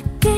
La soledad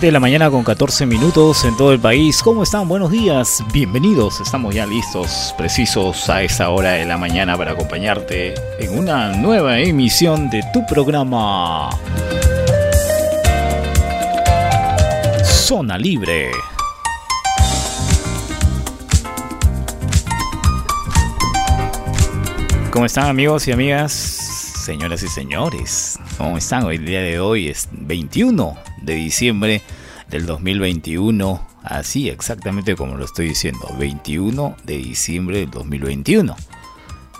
de la mañana con 14 minutos en todo el país. ¿Cómo están? Buenos días, bienvenidos. Estamos ya listos, precisos a esta hora de la mañana para acompañarte en una nueva emisión de tu programa Zona Libre. ¿Cómo están amigos y amigas? Señoras y señores, ¿cómo están? Hoy el día de hoy es 21 de diciembre del 2021, así exactamente como lo estoy diciendo, 21 de diciembre del 2021.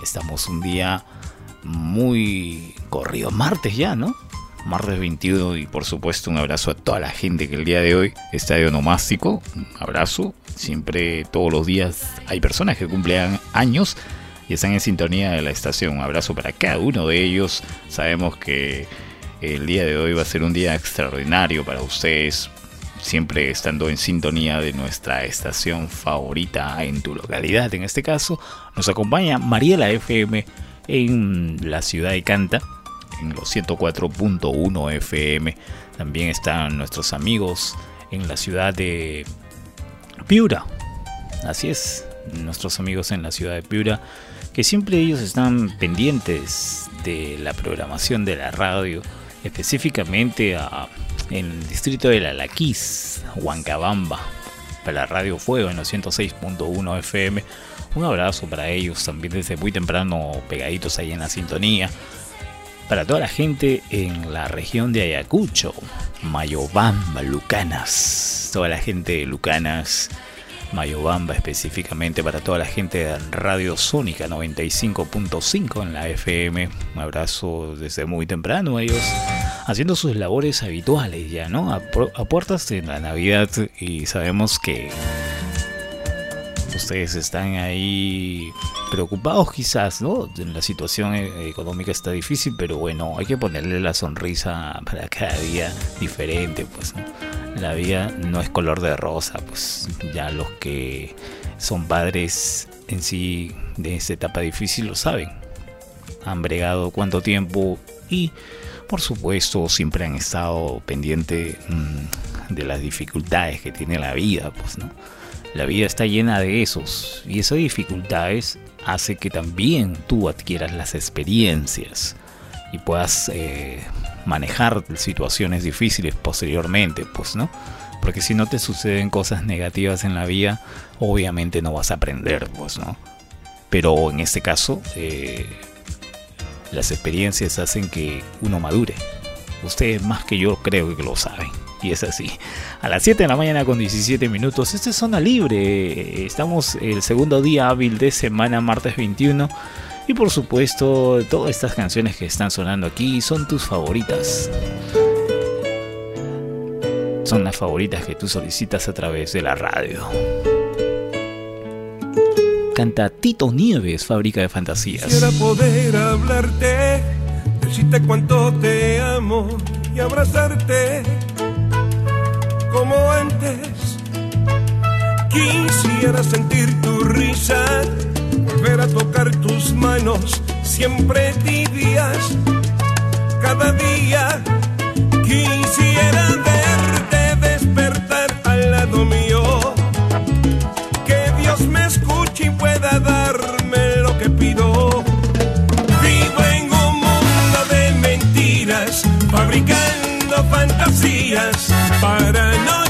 Estamos un día muy corrido, martes ya, ¿no? Martes 21 y por supuesto un abrazo a toda la gente que el día de hoy está de onomástico. Un abrazo. Siempre, todos los días hay personas que cumplen años y están en sintonía de la estación. Un abrazo para cada uno de ellos. Sabemos que el día de hoy va a ser un día extraordinario para ustedes. siempre estando en sintonía de nuestra estación favorita en tu localidad. En este caso, nos acompaña Mariela FM en la ciudad de Canta, en los 104.1 FM. También están nuestros amigos en la ciudad de Piura. Así es, nuestros amigos en la ciudad de Piura, que siempre ellos están pendientes de la programación de la radio, específicamente a en el distrito de La Laquís, Huancabamba, para Radio Fuego en los 106.1 FM. Un abrazo para ellos también desde muy temprano, pegaditos ahí en la sintonía. Para toda la gente en la región de Ayacucho, Mayobamba, Lucanas, toda la gente de Lucanas, Mayobamba específicamente para toda la gente de Radio Sónica 95.5 en la FM. Un abrazo desde muy temprano ellos haciendo sus labores habituales ya, ¿no? A, puertas de la Navidad y sabemos que ustedes están ahí preocupados quizás, ¿no? La situación e-, económica está difícil, pero bueno, hay que ponerle la sonrisa para cada día diferente, pues, ¿no? La vida no es color de rosa, pues ya los que son padres en sí de esta etapa difícil lo saben. Han bregado cuánto tiempo y por supuesto siempre han estado pendientes mm, de las dificultades que tiene la vida, pues no. La vida está llena de esos y esas dificultades hace que también tú adquieras las experiencias y puedas eh, manejar situaciones difíciles posteriormente, pues, ¿no? Porque si no te suceden cosas negativas en la vida, obviamente no vas a aprender, pues, ¿no? Pero en este caso, eh, las experiencias hacen que uno madure. Ustedes más que yo creo que lo saben. Y es así. A las 7 de la mañana con 17 minutos. Esta es zona libre. Estamos el segundo día hábil de semana, martes 21. Y por supuesto, todas estas canciones que están sonando aquí son tus favoritas. Son las favoritas que tú solicitas a través de la radio. Canta Tito Nieves, Fábrica de Fantasías. Poder hablarte, cuánto te amo y abrazarte como antes. Quisiera sentir tu risa volver a tocar tus manos, siempre tibias. Cada día quisiera verte despertar al lado mío. Que Dios me escuche y pueda darme lo que pido. Vivo fantasías para no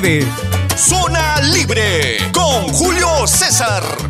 19. Zona Libre con Julio César.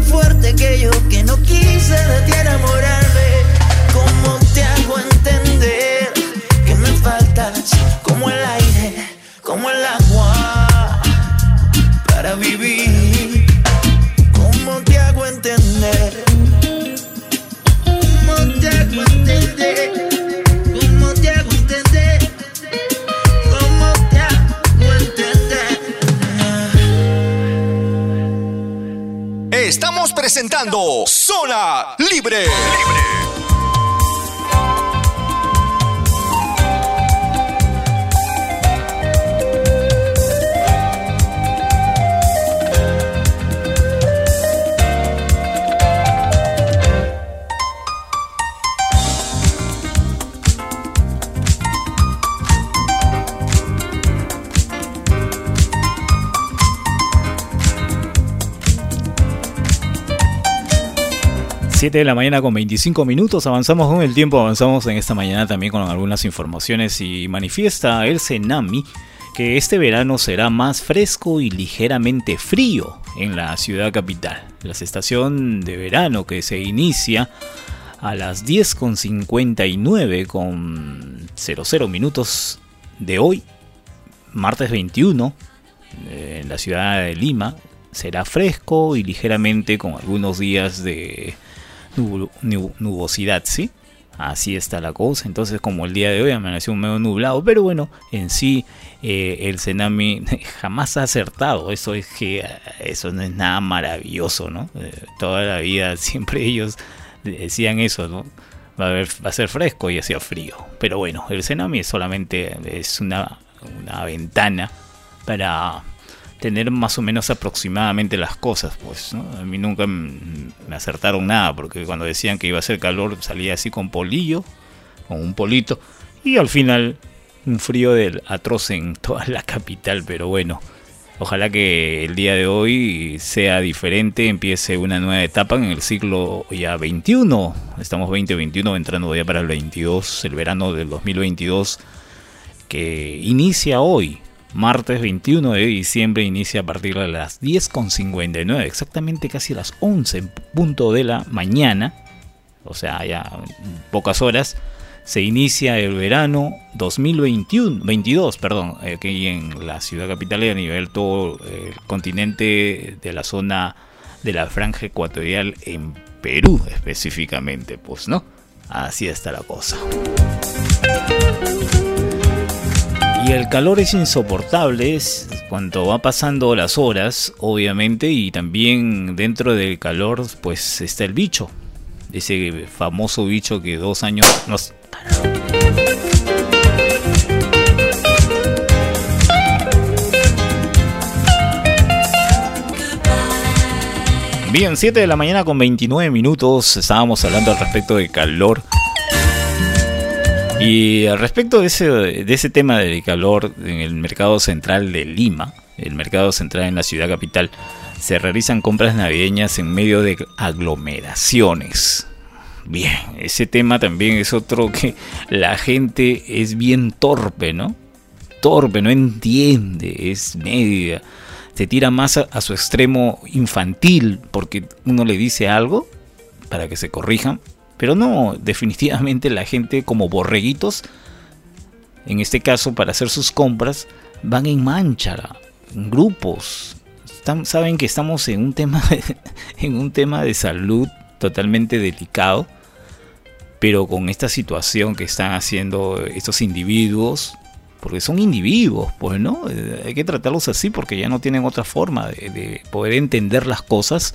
Más fuerte que yo que no quise de ti enamorarme? ¿Cómo te hago entender que me faltas como el aire, como el agua para vivir? Presentando Zona Libre. Siete de la mañana con 25 minutos, avanzamos con el tiempo, avanzamos en esta mañana también con algunas informaciones y manifiesta el Senami que este verano será más fresco y ligeramente frío en la ciudad capital. La estación de verano que se inicia a las 10.59 con 00 minutos de hoy, martes 21, eh, en la ciudad de Lima, será fresco y ligeramente con algunos días de nubosidad, ¿sí? Así está la cosa. Entonces, como el día de hoy amaneció medio nublado, pero bueno, en sí eh, el tsunami jamás ha acertado. Eso es que eh, eso no es nada maravilloso, ¿no? Eh, toda la vida siempre ellos decían eso, ¿no? Va a, haber- va a ser fresco y hacía frío. Pero bueno, el tsunami solamente es una, una ventana para tener más o menos aproximadamente las cosas, pues, ¿no? A mí nunca me acertaron nada, porque cuando decían que iba a hacer calor salía así con polillo, con un polito, y al final un frío del atroz en toda la capital, pero bueno, ojalá que el día de hoy sea diferente, empiece una nueva etapa en el ciclo ya 21, estamos 2021 entrando ya para el 22, el verano del 2022 que inicia hoy, martes 21 de diciembre, inicia a partir de las 10.59, exactamente casi las 11 en punto de la mañana, o sea, ya pocas horas, se inicia el verano 2021, 22, perdón, aquí en la ciudad capital y a nivel todo el continente de la zona de la franja ecuatorial en Perú específicamente, pues, ¿no? Así está la cosa. El calor es insoportable es cuando va pasando las horas, obviamente, y también dentro del calor pues está el bicho. Ese famoso bicho que dos años nos... Bien, 7 de la mañana con 29 minutos. Estábamos hablando al respecto de calor. Y respecto de ese, de ese tema del calor en el mercado central de Lima, el mercado central en la ciudad capital, se realizan compras navideñas en medio de aglomeraciones. Bien, ese tema también es otro que la gente es bien torpe, ¿no? Torpe, no entiende, es media se tira más a, su extremo infantil porque uno le dice algo para que se corrijan. Pero no, definitivamente la gente como borreguitos, en este caso para hacer sus compras, van en mancha, en grupos. saben que estamos en un tema en un tema de salud totalmente delicado, pero con esta situación que están haciendo estos individuos, porque son individuos, pues, ¿no? Eh, hay que tratarlos así porque ya no tienen otra forma de, poder entender las cosas.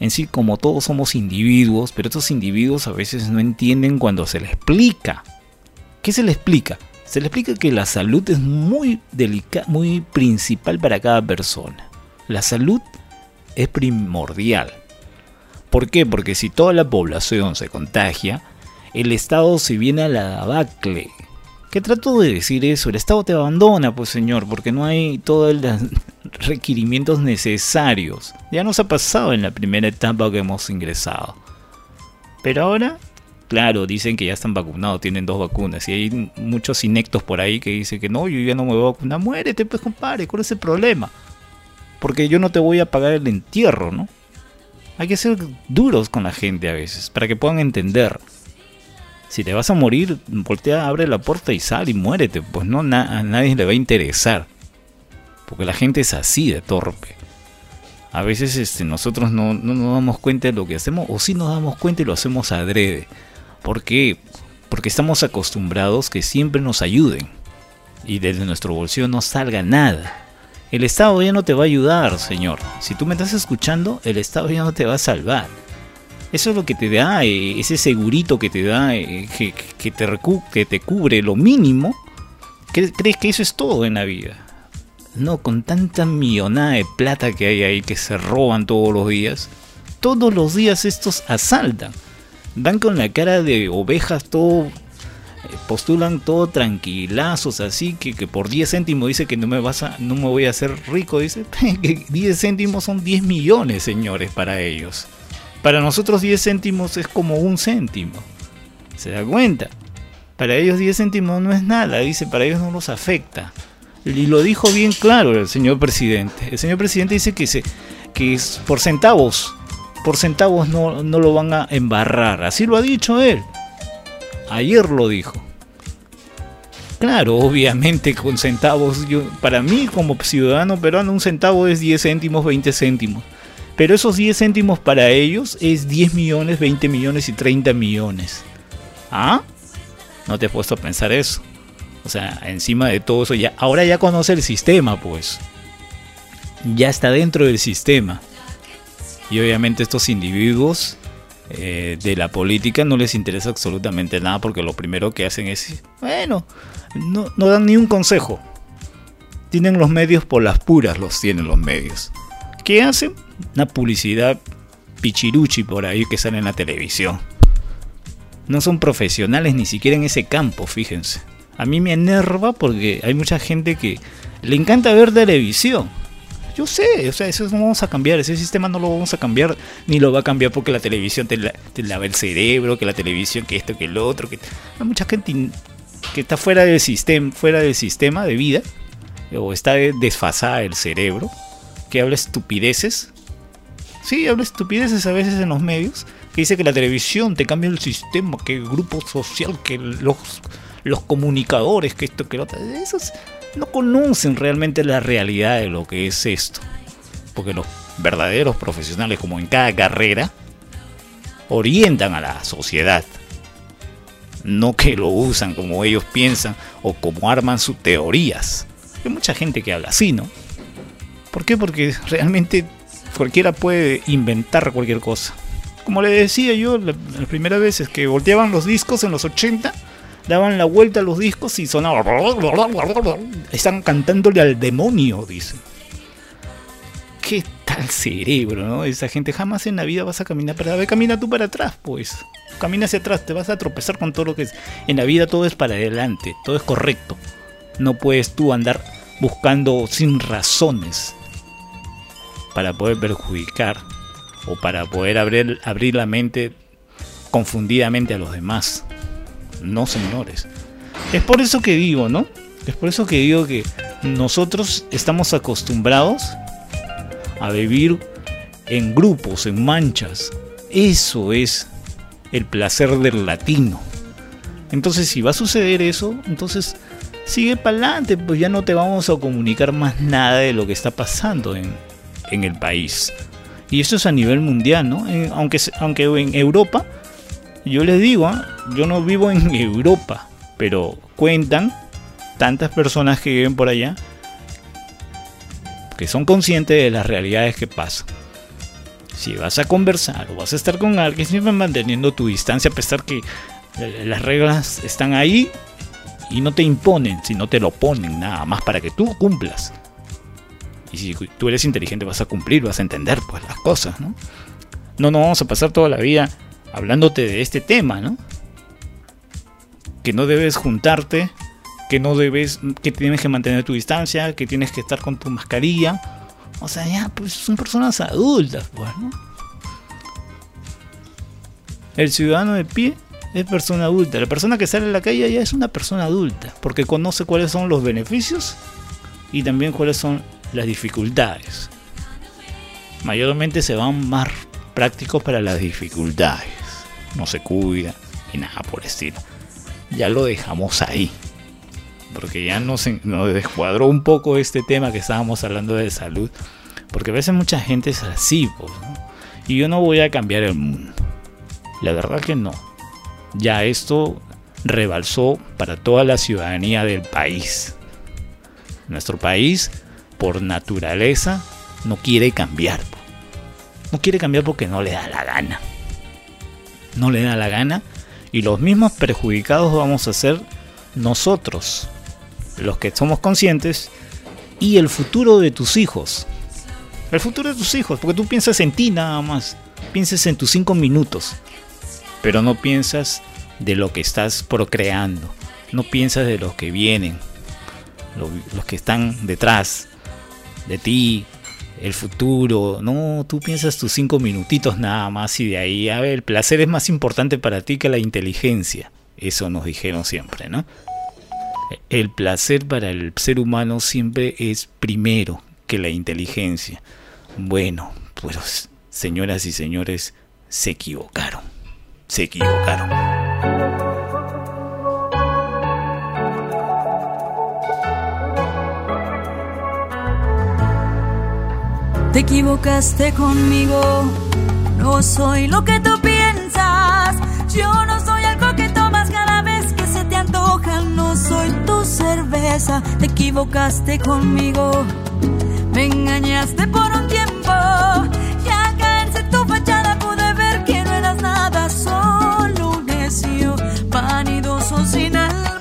En sí, como todos somos individuos, pero estos individuos a veces no entienden cuando se les explica. ¿Qué se les explica? Se les explica que la salud es muy delicada, muy principal para cada persona. La salud es primordial. ¿Por qué? Porque si toda la población se contagia, el Estado se viene a la abacle ¿Qué trato de decir eso? El Estado te abandona, pues señor, porque no hay todos los requerimientos necesarios. Ya nos ha pasado en la primera etapa que hemos ingresado. Pero ahora, claro, dicen que ya están vacunados, tienen dos vacunas. Y hay muchos inectos por ahí que dicen que no, yo ya no me voy a vacunar. Muérete, pues compadre, ¿cuál es el problema? Porque yo no te voy a pagar el entierro, ¿no? Hay que ser duros con la gente a veces, para que puedan entender. Si te vas a morir, voltea, abre la puerta y sal y muérete. Pues no, a nadie le va a interesar. Porque la gente es así de torpe. A veces este, nosotros no, no nos damos cuenta de lo que hacemos, o sí nos damos cuenta y lo hacemos adrede. ¿Por qué? Porque estamos acostumbrados que siempre nos ayuden. Y desde nuestro bolsillo no salga nada. El Estado ya no te va a ayudar, señor. Si tú me estás escuchando, el Estado ya no te va a salvar. Eso es lo que te da, eh, ese segurito que te da, eh, que, te que te cubre lo mínimo. ¿Crees que eso es todo en la vida? No, con tanta millonada de plata que hay ahí que se roban todos los días. Todos los días estos asaltan. Van con la cara de ovejas todo eh, postulan todo tranquilazos así que, que, por 10 céntimos dice que no me vas a no me voy a hacer rico dice que 10 céntimos son 10 millones señores para ellos para nosotros 10 céntimos es como un céntimo. ¿Se da cuenta? Para ellos 10 céntimos no es nada, dice, para ellos no los afecta. Y lo dijo bien claro el señor presidente. El señor presidente dice que, se, que es por centavos, por centavos no, no lo van a embarrar. Así lo ha dicho él. Ayer lo dijo. Claro, obviamente con centavos, yo, para mí como ciudadano peruano un centavo es 10 céntimos, 20 céntimos. Pero esos 10 céntimos para ellos es 10 millones, 20 millones y 30 millones. ¿Ah? No te he puesto a pensar eso. O sea, encima de todo eso, ya, ahora ya conoce el sistema, pues. Ya está dentro del sistema. Y obviamente estos individuos eh, de la política no les interesa absolutamente nada porque lo primero que hacen es, bueno, no, no dan ni un consejo. Tienen los medios por las puras, los tienen los medios. ¿Qué hacen? Una publicidad pichiruchi por ahí que sale en la televisión. No son profesionales ni siquiera en ese campo, fíjense. A mí me enerva porque hay mucha gente que le encanta ver televisión. Yo sé, o sea, eso no vamos a cambiar, ese sistema no lo vamos a cambiar, ni lo va a cambiar porque la televisión te, lava el cerebro, que la televisión, que esto, que el otro, que hay mucha gente que está fuera del sistema, fuera del sistema de vida, o está desfasada el cerebro, que habla estupideces. Sí, habla estupideces a veces en los medios. Que dice que la televisión te cambia el sistema, que el grupo social, que los, los comunicadores, que esto, que lo otro. Esos no conocen realmente la realidad de lo que es esto. Porque los verdaderos profesionales, como en cada carrera, orientan a la sociedad. no que lo usan como ellos piensan o como arman sus teorías. Hay mucha gente que habla así, ¿no? ¿Por qué? Porque realmente cualquiera puede inventar cualquier cosa. Como le decía yo la, la primera vez es que volteaban los discos en los 80, daban la vuelta a los discos y sonaban... Están cantándole al demonio, dicen. ¿Qué tal cerebro, no? Esa gente jamás en la vida vas a caminar para atrás. Camina tú para atrás, pues. Camina hacia atrás, te vas a tropezar con todo lo que es. En la vida todo es para adelante, todo es correcto. No puedes tú andar buscando sin razones para poder perjudicar o para poder abrir, abrir la mente confundidamente a los demás. No, señores. Es por eso que digo, ¿no? Es por eso que digo que nosotros estamos acostumbrados a vivir en grupos, en manchas. Eso es el placer del latino. Entonces, si va a suceder eso, entonces sigue para adelante, pues ya no te vamos a comunicar más nada de lo que está pasando en, en el país. Y eso es a nivel mundial, ¿no? Eh, aunque, aunque en Europa, yo les digo, ¿ah? yo no vivo en Europa, pero cuentan tantas personas que viven por allá que son conscientes de las realidades que pasan. Si vas a conversar o vas a estar con alguien, siempre manteniendo tu distancia, a pesar que eh, las reglas están ahí y no te imponen, sino te lo ponen nada más para que tú cumplas. Y si tú eres inteligente vas a cumplir, vas a entender pues las cosas, ¿no? No nos vamos a pasar toda la vida hablándote de este tema, ¿no? Que no debes juntarte que no debes, que tienes que mantener tu distancia, que tienes que estar con tu mascarilla. O sea, ya, pues son personas adultas, pues, ¿no? El ciudadano de pie es persona adulta. La persona que sale a la calle ya es una persona adulta, porque conoce cuáles son los beneficios y también cuáles son las dificultades. Mayormente se van más prácticos para las dificultades. No se cuida y nada por el estilo. Ya lo dejamos ahí porque ya nos, nos descuadró un poco este tema que estábamos hablando de salud, porque a veces mucha gente es así, pues, y yo no voy a cambiar el mundo. La verdad que no. Ya esto rebalsó para toda la ciudadanía del país. Nuestro país, por naturaleza, no quiere cambiar. No quiere cambiar porque no le da la gana. No le da la gana. Y los mismos perjudicados vamos a ser nosotros, los que somos conscientes, y el futuro de tus hijos. El futuro de tus hijos, porque tú piensas en ti nada más, piensas en tus cinco minutos, pero no piensas de lo que estás procreando, no piensas de los que vienen, los que están detrás de ti, el futuro, no, tú piensas tus cinco minutitos nada más y de ahí, a ver, el placer es más importante para ti que la inteligencia, eso nos dijeron siempre, ¿no? el placer para el ser humano siempre es primero que la inteligencia. Bueno, pues señoras y señores, se equivocaron. Se equivocaron. Te equivocaste conmigo, no soy lo que tú piensas, yo no soy algo que tomas cada vez que se te antoja, no soy tu cerveza, te equivocaste conmigo, me engañaste por un tiempo, ya caerse tu fachada pude ver que no eras nada, solo un necio, vanidoso sin alma,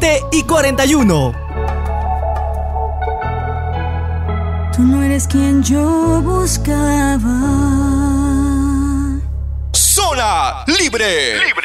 7 y 41. Tú no eres quien yo buscaba. Zona Libre. Libre.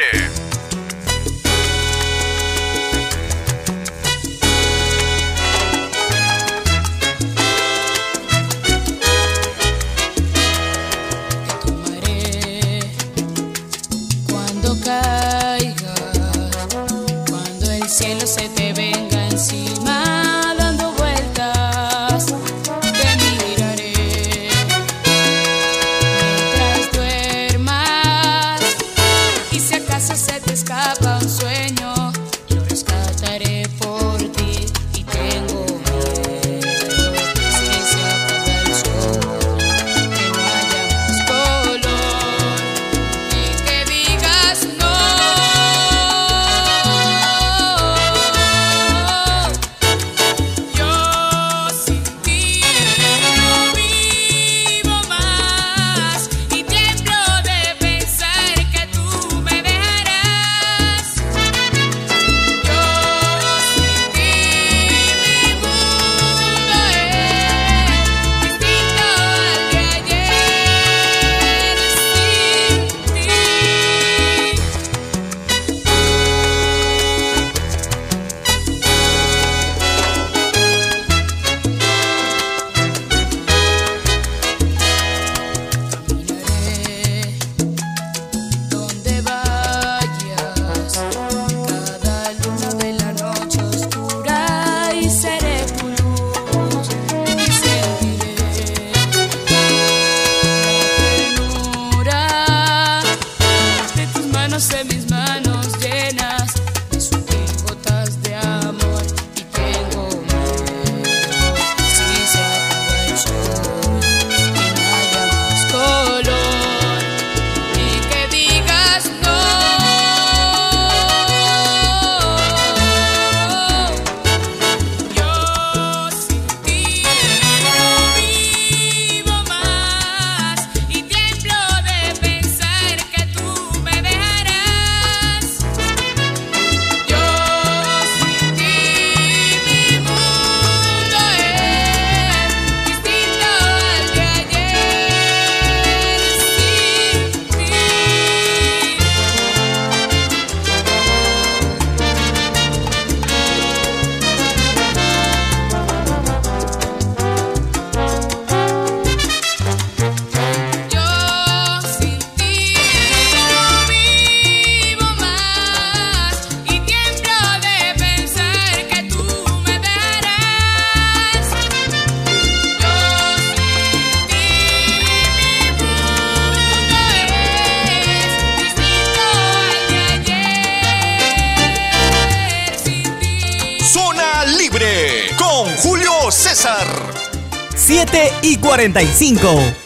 45.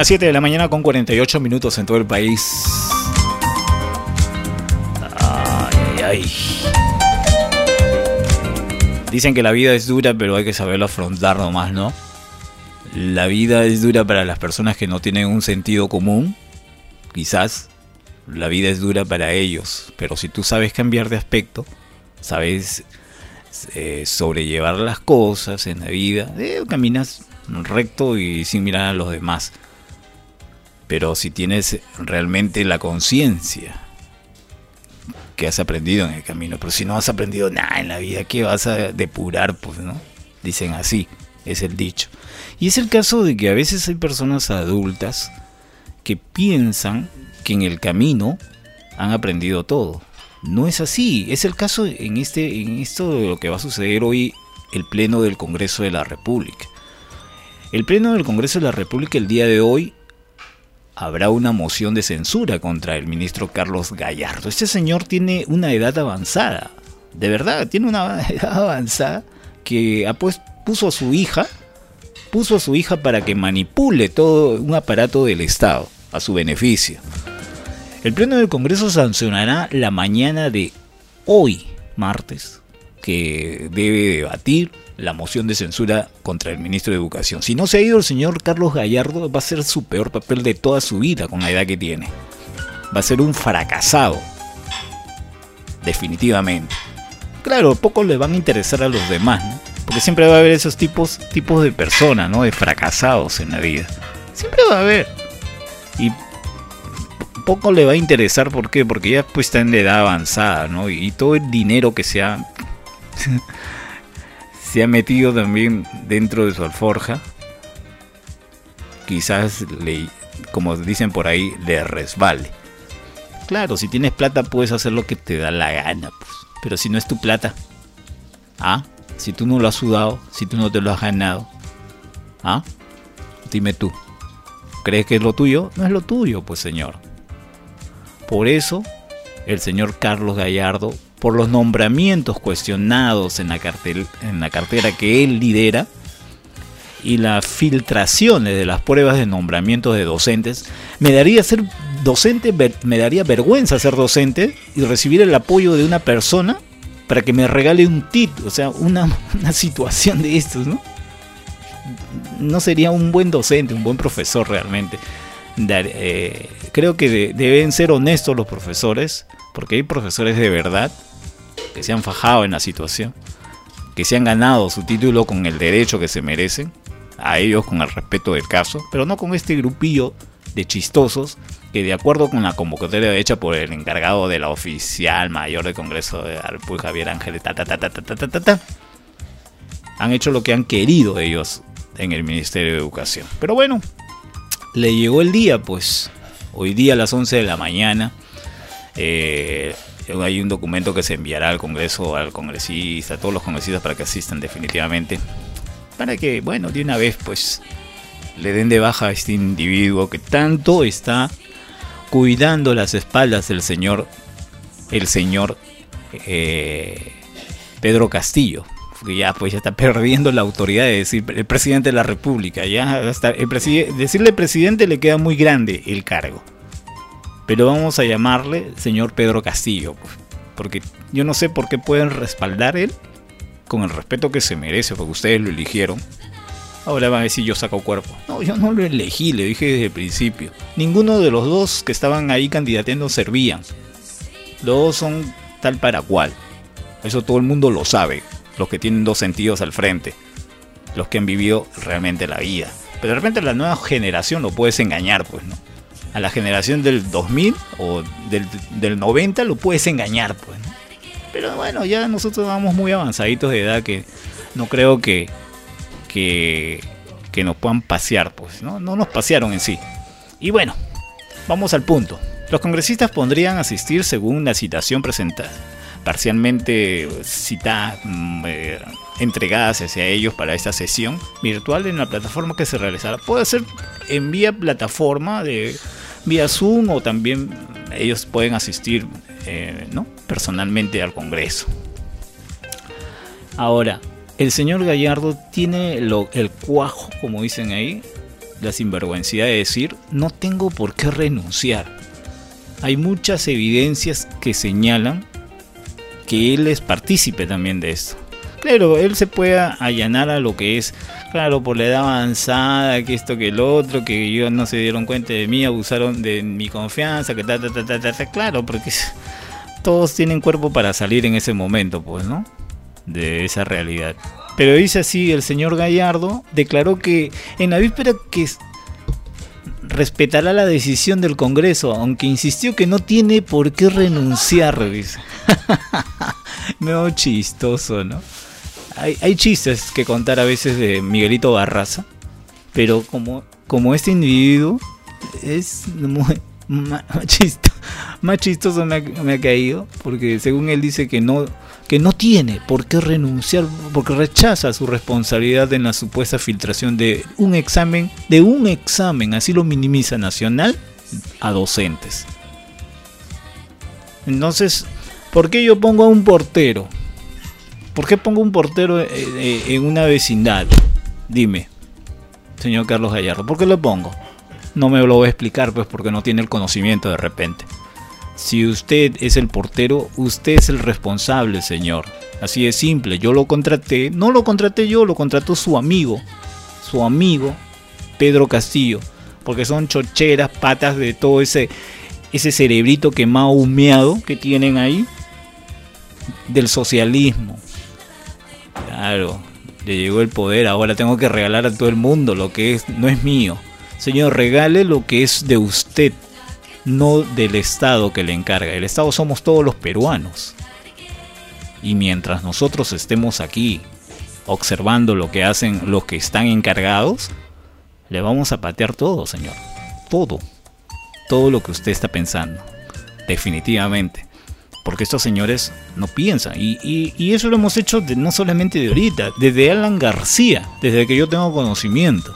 Las 7 de la mañana con 48 minutos en todo el país. Ay. Dicen que la vida es dura, pero hay que saberlo afrontar nomás, ¿no? La vida es dura para las personas que no tienen un sentido común. Quizás la vida es dura para ellos, pero si tú sabes cambiar de aspecto, sabes eh, sobrellevar las cosas en la vida, eh, caminas recto y sin mirar a los demás. Pero si tienes realmente la conciencia que has aprendido en el camino, pero si no has aprendido nada en la vida, ¿qué vas a depurar? Pues, ¿no? Dicen así, es el dicho. Y es el caso de que a veces hay personas adultas que piensan que en el camino han aprendido todo. No es así. Es el caso en, este, en esto de lo que va a suceder hoy el Pleno del Congreso de la República. El Pleno del Congreso de la República el día de hoy habrá una moción de censura contra el ministro Carlos Gallardo. Este señor tiene una edad avanzada. De verdad, tiene una edad avanzada que ha puso a su hija, puso a su hija para que manipule todo un aparato del Estado a su beneficio. El Pleno del Congreso sancionará la mañana de hoy, martes, que debe debatir la moción de censura contra el ministro de Educación. Si no se ha ido el señor Carlos Gallardo, va a ser su peor papel de toda su vida con la edad que tiene. Va a ser un fracasado. Definitivamente. Claro, poco le van a interesar a los demás, ¿no? Porque siempre va a haber esos tipos, tipos de personas, ¿no? De fracasados en la vida. Siempre va a haber. Y poco le va a interesar, ¿por qué? Porque ya pues está en edad avanzada, ¿no? Y, todo el dinero que se ha, se ha metido también dentro de su alforja, quizás le, como dicen por ahí, le resbale. Claro, si tienes plata puedes hacer lo que te da la gana, pues. Pero si no es tu plata, ¿ah? Si tú no lo has sudado, si tú no te lo has ganado, ¿ah? Dime tú. ¿Crees que es lo tuyo? No es lo tuyo, pues señor. Por eso, el señor Carlos Gallardo, por los nombramientos cuestionados en la, en la cartera que él lidera y las filtraciones de las pruebas de nombramiento de docentes, me daría ser docente, me daría vergüenza ser docente y recibir el apoyo de una persona para que me regale un título, o sea, una, una situación de estos, ¿no? No sería un buen docente, un buen profesor realmente. Eh, creo que deben ser honestos los profesores, porque hay profesores de verdad que se han fajado en la situación, que se han ganado su título con el derecho que se merecen, a ellos con el respeto del caso, pero no con este grupillo de chistosos que de acuerdo con la convocatoria hecha por el encargado de la oficial mayor del Congreso de República, Javier Ángel, han hecho lo que han querido ellos en el Ministerio de Educación. Pero bueno, le llegó el día, pues hoy día a las 11 de la mañana eh, hay un documento que se enviará al Congreso, al congresista, a todos los congresistas para que asistan definitivamente, para que, bueno, de una vez pues le den de baja a este individuo que tanto está cuidando las espaldas del señor, el señor eh, Pedro Castillo que ya pues ya está perdiendo la autoridad de decir el presidente de la República. Ya decirle presidente le queda muy grande el cargo. Pero vamos a llamarle señor Pedro Castillo, pues, porque yo no sé por qué pueden respaldar él con el respeto que se merece, porque ustedes lo eligieron. Ahora van a decir yo saco cuerpo. No, yo no lo elegí, le dije desde el principio. Ninguno de los dos que estaban ahí candidateando servían. Los dos son tal para cual. Eso todo el mundo lo sabe los que tienen dos sentidos al frente, los que han vivido realmente la vida. Pero de repente la nueva generación lo puedes engañar, pues, ¿no? A la generación del 2000 o del, 90 lo puedes engañar, pues. Pero bueno, ya nosotros vamos muy avanzaditos de edad que no creo que, que, que nos puedan pasear, pues, ¿no? No nos pasearon en sí. Y bueno, vamos al punto. Los congresistas podrían asistir según la citación presentada parcialmente citadas, mm, eh, entregadas hacia ellos para esta sesión virtual en la plataforma que se realizará. Puede ser en vía plataforma de vía Zoom o también ellos pueden asistir eh, ¿no? personalmente al Congreso. Ahora, el señor Gallardo tiene lo, el cuajo, como dicen ahí, la sinvergüenza de decir, no tengo por qué renunciar. Hay muchas evidencias que señalan que él es partícipe también de esto. Claro, él se puede allanar a lo que es, claro, por la edad avanzada, que esto, que el otro, que ellos no se dieron cuenta de mí, abusaron de mi confianza, que ta, ta, ta, ta, ta, claro, porque todos tienen cuerpo para salir en ese momento, pues, ¿no? De esa realidad. Pero dice así, el señor Gallardo declaró que en la víspera que respetará la decisión del Congreso, aunque insistió que no tiene por qué renunciar, dice. no, chistoso, ¿no? Hay, chistes que contar a veces de Miguelito Barraza, pero como, como este individuo es muy, más, chistoso me ha, caído, porque según él dice que no, que no tiene por qué renunciar, porque rechaza su responsabilidad en la supuesta filtración de un examen, de un examen, así lo minimiza nacional, a docentes. Entonces, ¿por qué yo pongo a un portero? ¿Por qué pongo un portero eh, eh, en una vecindad? Dime, señor Carlos Gallardo, ¿por qué lo pongo? No me lo voy a explicar, pues porque no tiene el conocimiento de repente. Si usted es el portero, usted es el responsable, señor. Así de simple. Yo lo contraté, no lo contraté yo, lo contrató su amigo, su amigo Pedro Castillo, porque son chocheras, patas de todo ese ese cerebrito quemado, humeado que tienen ahí del socialismo, Claro, le llegó el poder, ahora tengo que regalar a todo el mundo lo que es, no es mío. Señor, regale lo que es de usted, no del Estado que le encarga. El Estado somos todos los peruanos. Y mientras nosotros estemos aquí observando lo que hacen los que están encargados, le vamos a patear todo, señor. Todo. Todo lo que usted está pensando. Definitivamente porque estos señores no piensan. Y, eso lo hemos hecho no solamente de ahorita, desde Alan García, desde que yo tengo conocimiento.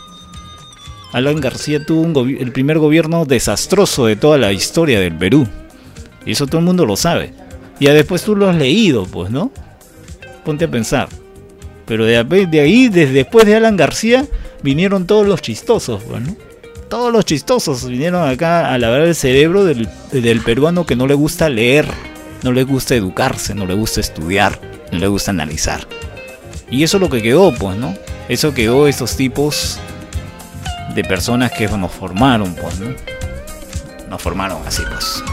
Alan García tuvo el primer gobierno desastroso de toda la historia del Perú. Y eso todo el mundo lo sabe. Y después tú lo has leído, pues, ¿no? Ponte a pensar. Pero de, ahí, desde después de Alan García, vinieron todos los chistosos, pues, ¿no? Todos los chistosos vinieron acá a lavar el cerebro del, del peruano que no le gusta leer no le gusta educarse, no le gusta estudiar, no le gusta analizar. Y eso es lo que quedó, pues, ¿no? Eso quedó estos tipos de personas que nos formaron, pues, ¿no? Nos formaron así, pues.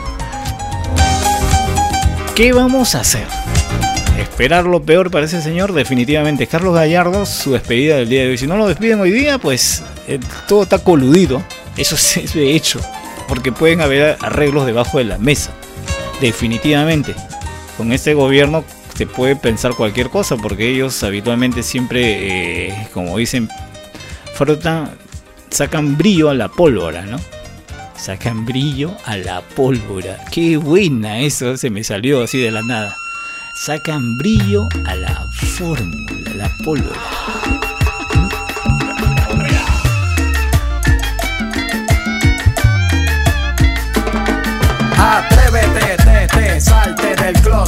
¿Qué vamos a hacer? Esperar lo peor para ese señor, definitivamente. Carlos Gallardo, su despedida del día de hoy. Si no lo despiden hoy día, pues eh, todo está coludido. Eso es de hecho. Porque pueden haber arreglos debajo de la mesa definitivamente. Con este gobierno se puede pensar cualquier cosa porque ellos habitualmente siempre, eh, como dicen, frotan, sacan brillo a la pólvora, ¿no? Sacan brillo a la pólvora. Qué buena eso, se me salió así de la nada. Sacan brillo a la fórmula, la pólvora.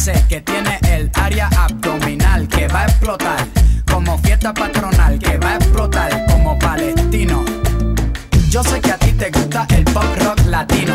Sé que tiene el área abdominal que va a explotar como fiesta patronal que va a explotar como palestino. Yo sé que a ti te gusta el pop rock latino,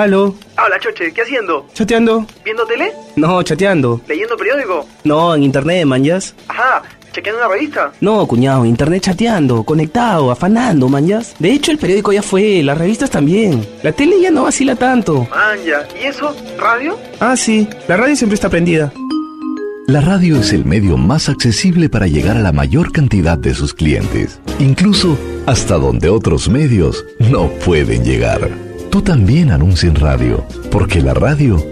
Aló, Hola, Choche, ¿qué haciendo? chateando. ¿Viendo tele? No, chateando. ¿Leyendo periódico? No, en internet, manjas. Ajá, ¿chequeando una revista? No, cuñado, internet chateando, conectado, afanando, manjas. De hecho, el periódico ya fue, las revistas también. La tele ya no vacila tanto. Manja, ¿y eso? ¿Radio? Ah, sí, la radio siempre está prendida. La radio es el medio más accesible para llegar a la mayor cantidad de sus clientes, incluso hasta donde otros medios no pueden llegar. Tú también anuncia radio, porque la radio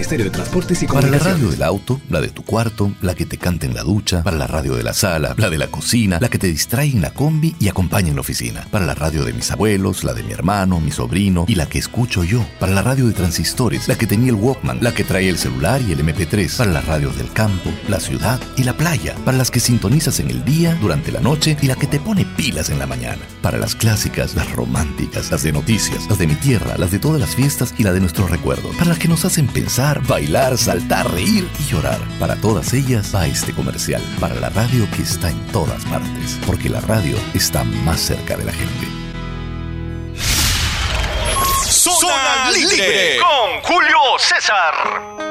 Ministerio de Transportes y Para la Comunicaciones. radio del auto, la de tu cuarto, la que te canta en la ducha, para la radio de la sala, la de la cocina, la que te distrae en la combi y acompaña en la oficina, para la radio de mis abuelos, la de mi hermano, mi sobrino y la que escucho yo, para la radio de transistores, la que tenía el Walkman, la que trae el celular y el MP3, para las radios del campo, la ciudad y la playa, para las que sintonizas en el día, durante la noche y la que te pone pilas en la mañana, para las clásicas, las románticas, las de noticias, las de mi tierra, las de todas las fiestas y la de nuestros recuerdos, para las que nos hacen pensar, bailar, saltar, reír y llorar. Para todas ellas va este comercial, para la radio que está en todas partes, porque la radio está más cerca de la gente. Zona Libre con Julio César.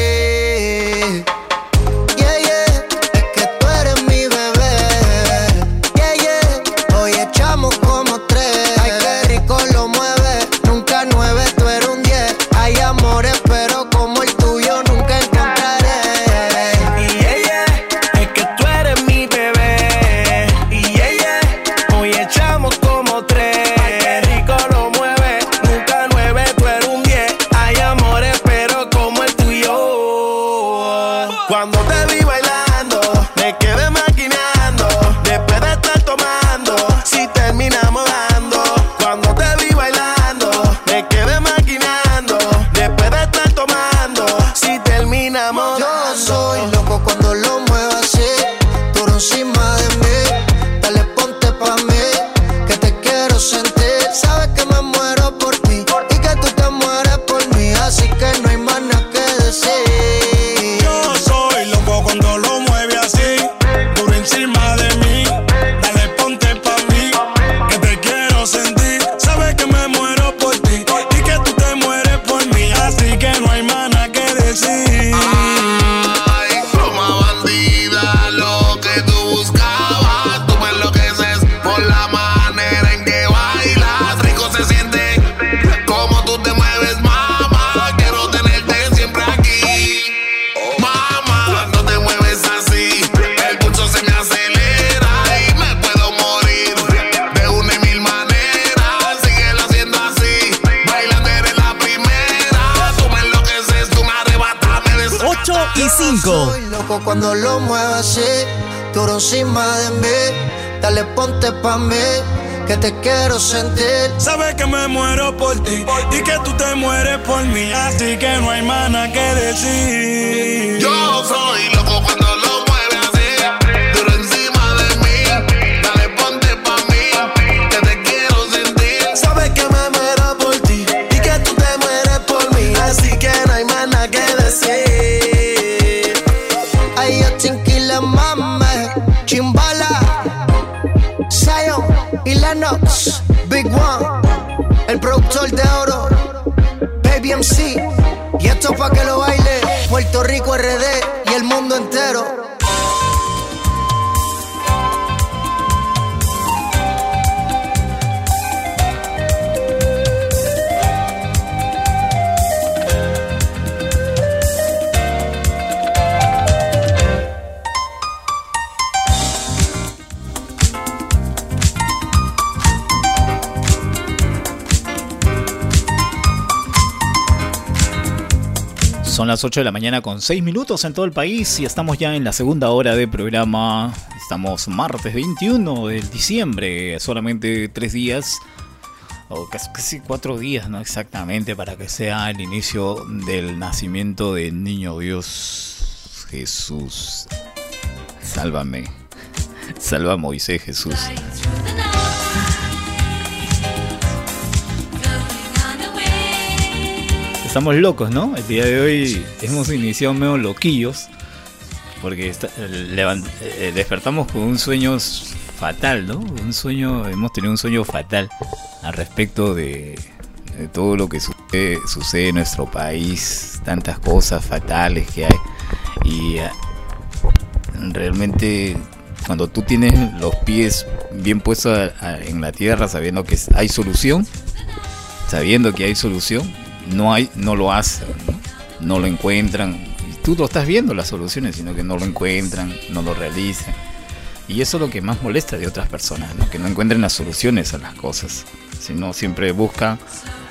Nada las 8 de la mañana con 6 minutos en todo el país y estamos ya en la segunda hora de programa. Estamos martes 21 de diciembre, solamente 3 días, o casi, casi 4 días, ¿no? Exactamente, para que sea el inicio del nacimiento del niño Dios Jesús. Sálvame. Salva a Moisés Jesús. Estamos locos, ¿no? El día de hoy hemos iniciado medio loquillos. Porque eh, despertamos con un sueño fatal, ¿no? Un sueño, hemos tenido un sueño fatal al respecto de, todo lo que sucede, sucede en nuestro país, tantas cosas fatales que hay. Y eh, realmente cuando tú tienes los pies bien puestos a- en la tierra sabiendo que hay solución, sabiendo que hay solución, no hay, no lo hacen, ¿no? Lo encuentran. Y tú lo estás viendo las soluciones, sino que no lo encuentran, no lo realizan. Y eso es lo que más molesta de otras personas, ¿no? que no encuentren las soluciones a las cosas, sino siempre buscan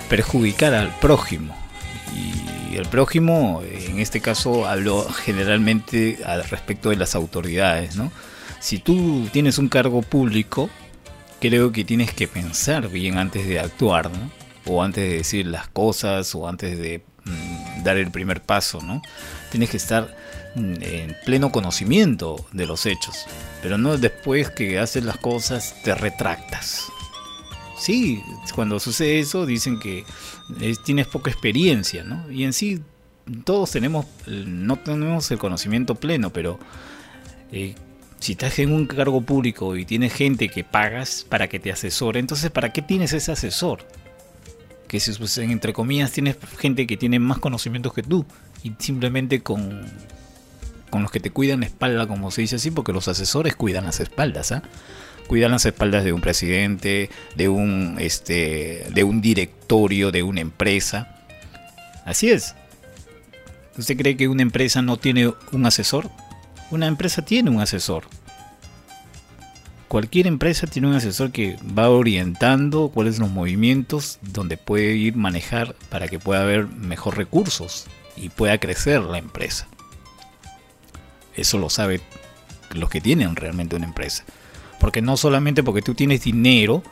perjudicar al prójimo. Y el prójimo, en este caso, hablo generalmente al respecto de las autoridades, ¿no? Si tú tienes un cargo público, creo que tienes que pensar bien antes de actuar. O antes de decir las cosas, o antes de mm, dar el primer paso, ¿no? Tienes que estar mm, en pleno conocimiento de los hechos, pero no después que haces las cosas te retractas. Sí, cuando sucede eso dicen que eh, tienes poca experiencia, ¿no? Y en sí todos tenemos, eh, no tenemos el conocimiento pleno, pero eh, Si estás en un cargo público y tienes gente que pagas para que te asesore, entonces ¿para qué tienes ese asesor? Que si pues, entre comillas tienes gente que tiene más conocimientos que tú y simplemente con con los que te cuidan la espalda, como se dice así, porque los asesores cuidan las espaldas, ¿ah? Cuidan las espaldas de un presidente, de un este de un directorio de una empresa. Así es. ¿Usted cree que una empresa no tiene un asesor? Una empresa tiene un asesor. Cualquier empresa tiene un asesor que va orientando cuáles son los movimientos donde puede ir manejar para que pueda haber mejor recursos y pueda crecer la empresa. Eso lo sabe los que tienen realmente una empresa. Porque no solamente porque tú tienes dinero,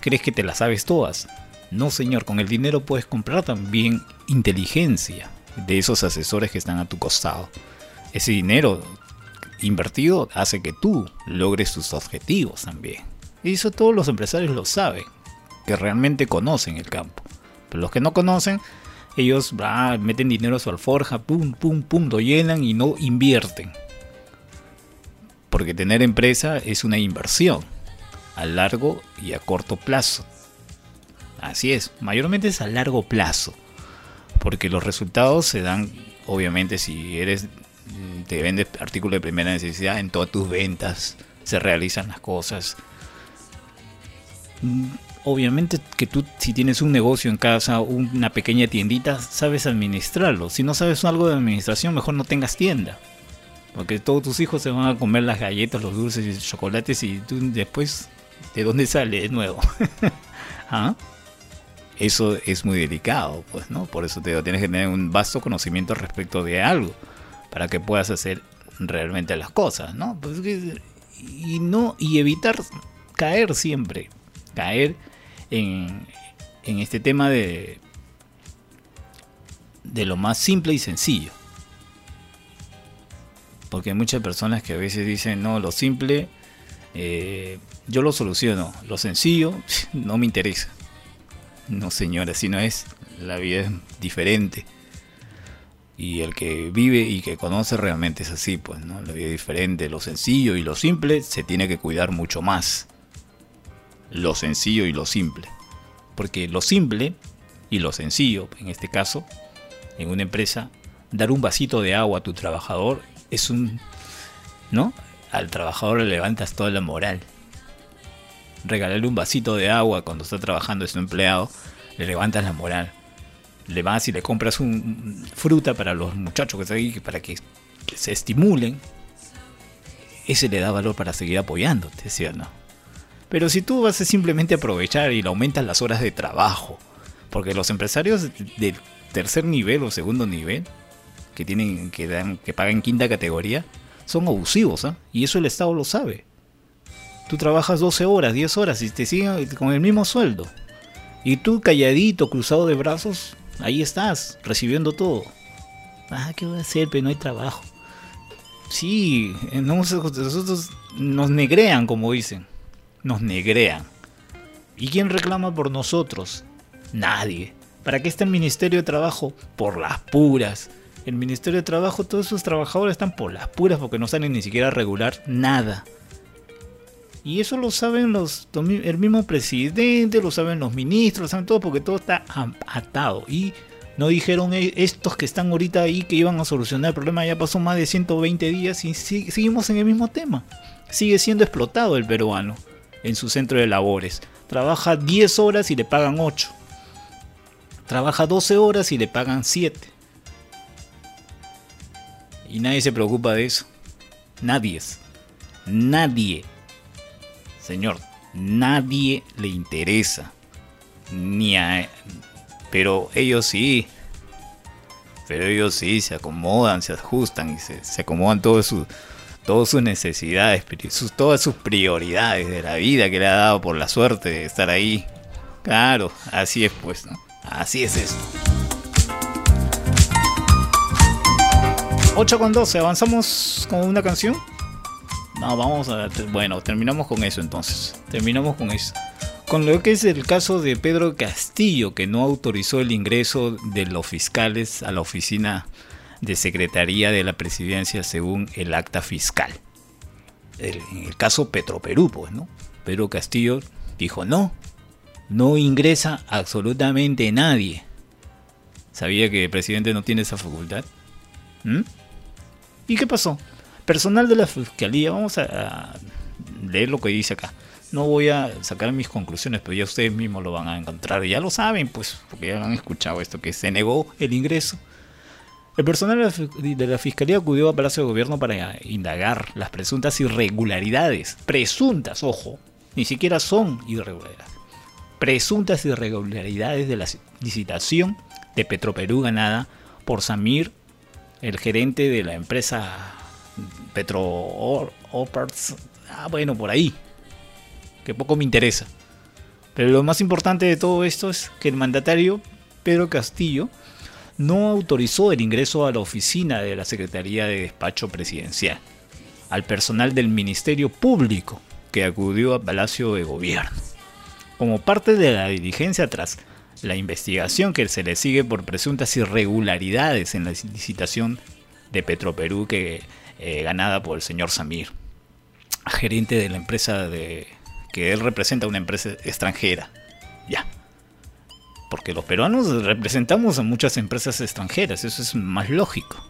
crees que te las sabes todas. No, señor, con el dinero puedes comprar también inteligencia de esos asesores que están a tu costado. Ese dinero invertido hace que tú logres tus objetivos también. Y eso todos los empresarios lo saben, que realmente conocen el campo. Pero los que no conocen, ellos meten dinero a su alforja, pum, pum, pum, lo llenan y no invierten. Porque tener empresa es una inversión a largo y a corto plazo. Así es, mayormente es a largo plazo. Porque los resultados se dan, obviamente, si eres te vendes artículos de primera necesidad, en todas tus ventas se realizan las cosas. Mm, obviamente que tú si tienes un negocio en casa, una pequeña tiendita, sabes administrarlo. Si no sabes algo de administración, mejor no tengas tienda. Porque todos tus hijos se van a comer las galletas, los dulces y los chocolates y tú después, ¿de dónde sale de nuevo? ¿Ah? Eso es muy delicado, pues, ¿no? Por eso te tienes que tener un vasto conocimiento respecto de algo para que puedas hacer realmente las cosas, ¿no? Pues y no y evitar caer siempre, caer en, en este tema de de lo más simple y sencillo. Porque hay muchas personas que a veces dicen, no, lo simple, eh, yo lo soluciono, lo sencillo no me interesa. No señora, si no es, la vida es diferente y el que vive y que conoce realmente es así, pues, ¿no? La vida es diferente, lo sencillo y lo simple se tiene que cuidar mucho más. Lo sencillo y lo simple. Porque lo simple y lo sencillo, en este caso, en una empresa, dar un vasito de agua a tu trabajador es un... ¿No? Al trabajador le levantas toda la moral. Regalarle un vasito de agua cuando está trabajando es un empleado, le levantas la moral le vas y le compras un, fruta para los muchachos que están ahí, para que, se estimulen, ese le da valor para seguir apoyándote, ¿sí o no? Pero si tú vas a simplemente aprovechar y le aumentas las horas de trabajo, porque los empresarios del tercer nivel o segundo nivel, que tienen que dan, que pagan quinta categoría, son abusivos, ¿ah? Y eso el Estado lo sabe. Tú trabajas 12 horas, 10 horas y te siguen con el mismo sueldo. Y tú calladito, cruzado de brazos, ahí estás, recibiendo todo. Ah, ¿qué voy a hacer? Pero no hay trabajo. Sí, nosotros nos negrean, como dicen. Nos negrean. ¿Y quién reclama por nosotros? Nadie. ¿Para qué está el Ministerio de Trabajo? Por las puras. El Ministerio de Trabajo, todos esos trabajadores están por las puras porque no salen ni siquiera a regular nada. Y eso lo saben los, el mismo presidente, lo saben los ministros, lo saben todo porque todo está atado. Y no dijeron e, estos que están ahorita ahí que iban a solucionar el problema. Ya pasó más de 120 días y seguimos en el mismo tema. Sigue siendo explotado el peruano en su centro de labores. Trabaja 10 horas y le pagan 8. Trabaja 12 horas y le pagan 7. Y nadie se preocupa de eso. Nadie. Nadie. Señor, nadie le interesa. Ni a... Pero ellos sí. Pero ellos sí se acomodan, se ajustan y se, acomodan todas sus, todas sus necesidades, sus, todas sus prioridades de la vida que le ha dado por la suerte de estar ahí. Claro, así es pues, ¿no? Así es esto. 8 con 12, avanzamos con una canción. No, vamos a. Bueno, terminamos con eso entonces. Terminamos con eso. Con lo que es el caso de Pedro Castillo, que no autorizó el ingreso de los fiscales a la oficina de Secretaría de la Presidencia según el acta fiscal. en el caso Petroperú, pues, ¿no? Pedro Castillo dijo no, no ingresa absolutamente nadie. ¿Sabía que el presidente no tiene esa facultad? ¿Mm? ¿Y qué pasó? Personal de la fiscalía, vamos a, leer lo que dice acá. No voy a sacar mis conclusiones, pero ya ustedes mismos lo van a encontrar. Ya lo saben, pues, porque ya han escuchado esto, que se negó el ingreso. El personal de la fiscalía acudió a Palacio de Gobierno para indagar las presuntas irregularidades. Presuntas, ojo, ni siquiera son irregularidades. Presuntas irregularidades de la licitación de Petroperú ganada por Samir, el gerente de la empresa Petro Oparts. Ah, bueno, por ahí. Que poco me interesa. Pero lo más importante de todo esto es que el mandatario Pedro Castillo no autorizó el ingreso a la oficina de la Secretaría de Despacho Presidencial, al personal del Ministerio Público que acudió a Palacio de Gobierno. Como parte de la diligencia tras la investigación que se le sigue por presuntas irregularidades en la licitación de Petroperú que eh, ganada por el señor Samir, gerente de la empresa de que él representa una empresa extranjera. Ya. Porque los peruanos representamos a muchas empresas extranjeras, eso es más lógico.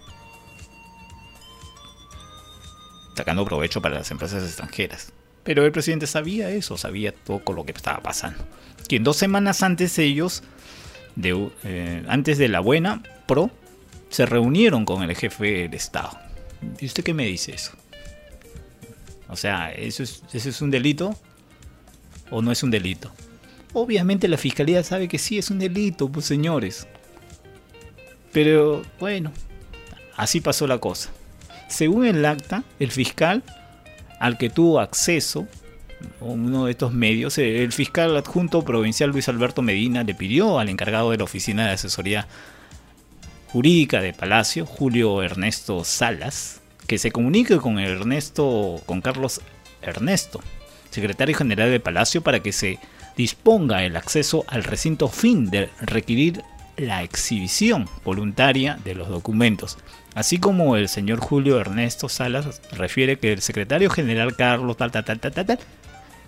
Sacando provecho para las empresas extranjeras. Pero el presidente sabía eso, sabía todo lo que estaba pasando. Que en dos semanas antes ellos, de, eh, antes de la buena pro, se reunieron con el jefe del Estado. ¿Y usted qué me dice eso? O sea, ¿eso es, ¿eso es un delito o no es un delito? Obviamente la fiscalía sabe que sí es un delito, pues señores. Pero bueno, así pasó la cosa. Según el acta, el fiscal al que tuvo acceso uno de estos medios, el fiscal adjunto provincial Luis Alberto Medina le pidió al encargado de la Oficina de Asesoría Jurídica de Palacio, Julio Ernesto Salas, que se comunique con Ernesto, con Carlos Ernesto, secretario general de Palacio, para que se disponga el acceso al recinto fin de requerir la exhibición voluntaria de los documentos. Así como el señor Julio Ernesto Salas refiere que el secretario general Carlos tal tal tal tal tal,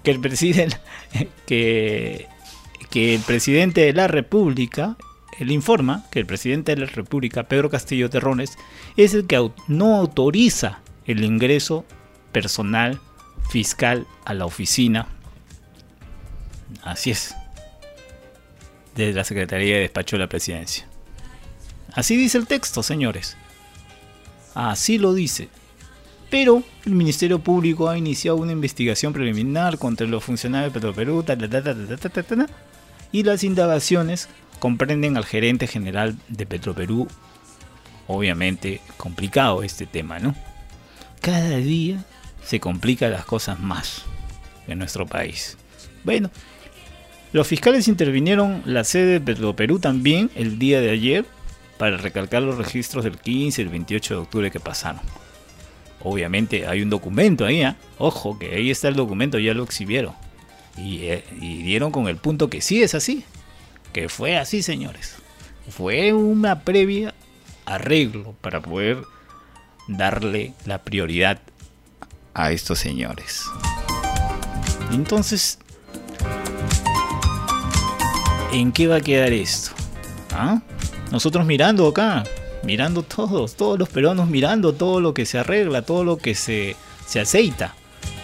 que el presidente que, que el presidente de la República él informa que el presidente de la República, Pedro Castillo Terrones, es el que no autoriza el ingreso personal fiscal a la oficina. Así es. Desde la Secretaría de Despacho de la Presidencia. Así dice el texto, señores. Así lo dice. Pero el Ministerio Público ha iniciado una investigación preliminar contra los funcionarios de Petroperú. Y las indagaciones comprenden al gerente general de Petroperú. Obviamente complicado este tema, ¿no? Cada día se complican las cosas más en nuestro país. Bueno, los fiscales intervinieron la sede de Petroperú también el día de ayer para recalcar los registros del 15 y el 28 de octubre que pasaron. Obviamente hay un documento ahí, ¿ah? ojo, que ahí está el documento, ya lo exhibieron. Y, eh, y dieron con el punto que sí es así, que fue así, señores. Fue una previa arreglo para poder darle la prioridad a estos señores. Entonces, ¿en qué va a quedar esto? ¿Ah? Nosotros mirando acá, mirando todos, todos los peruanos mirando todo lo que se arregla, todo lo que se, se aceita,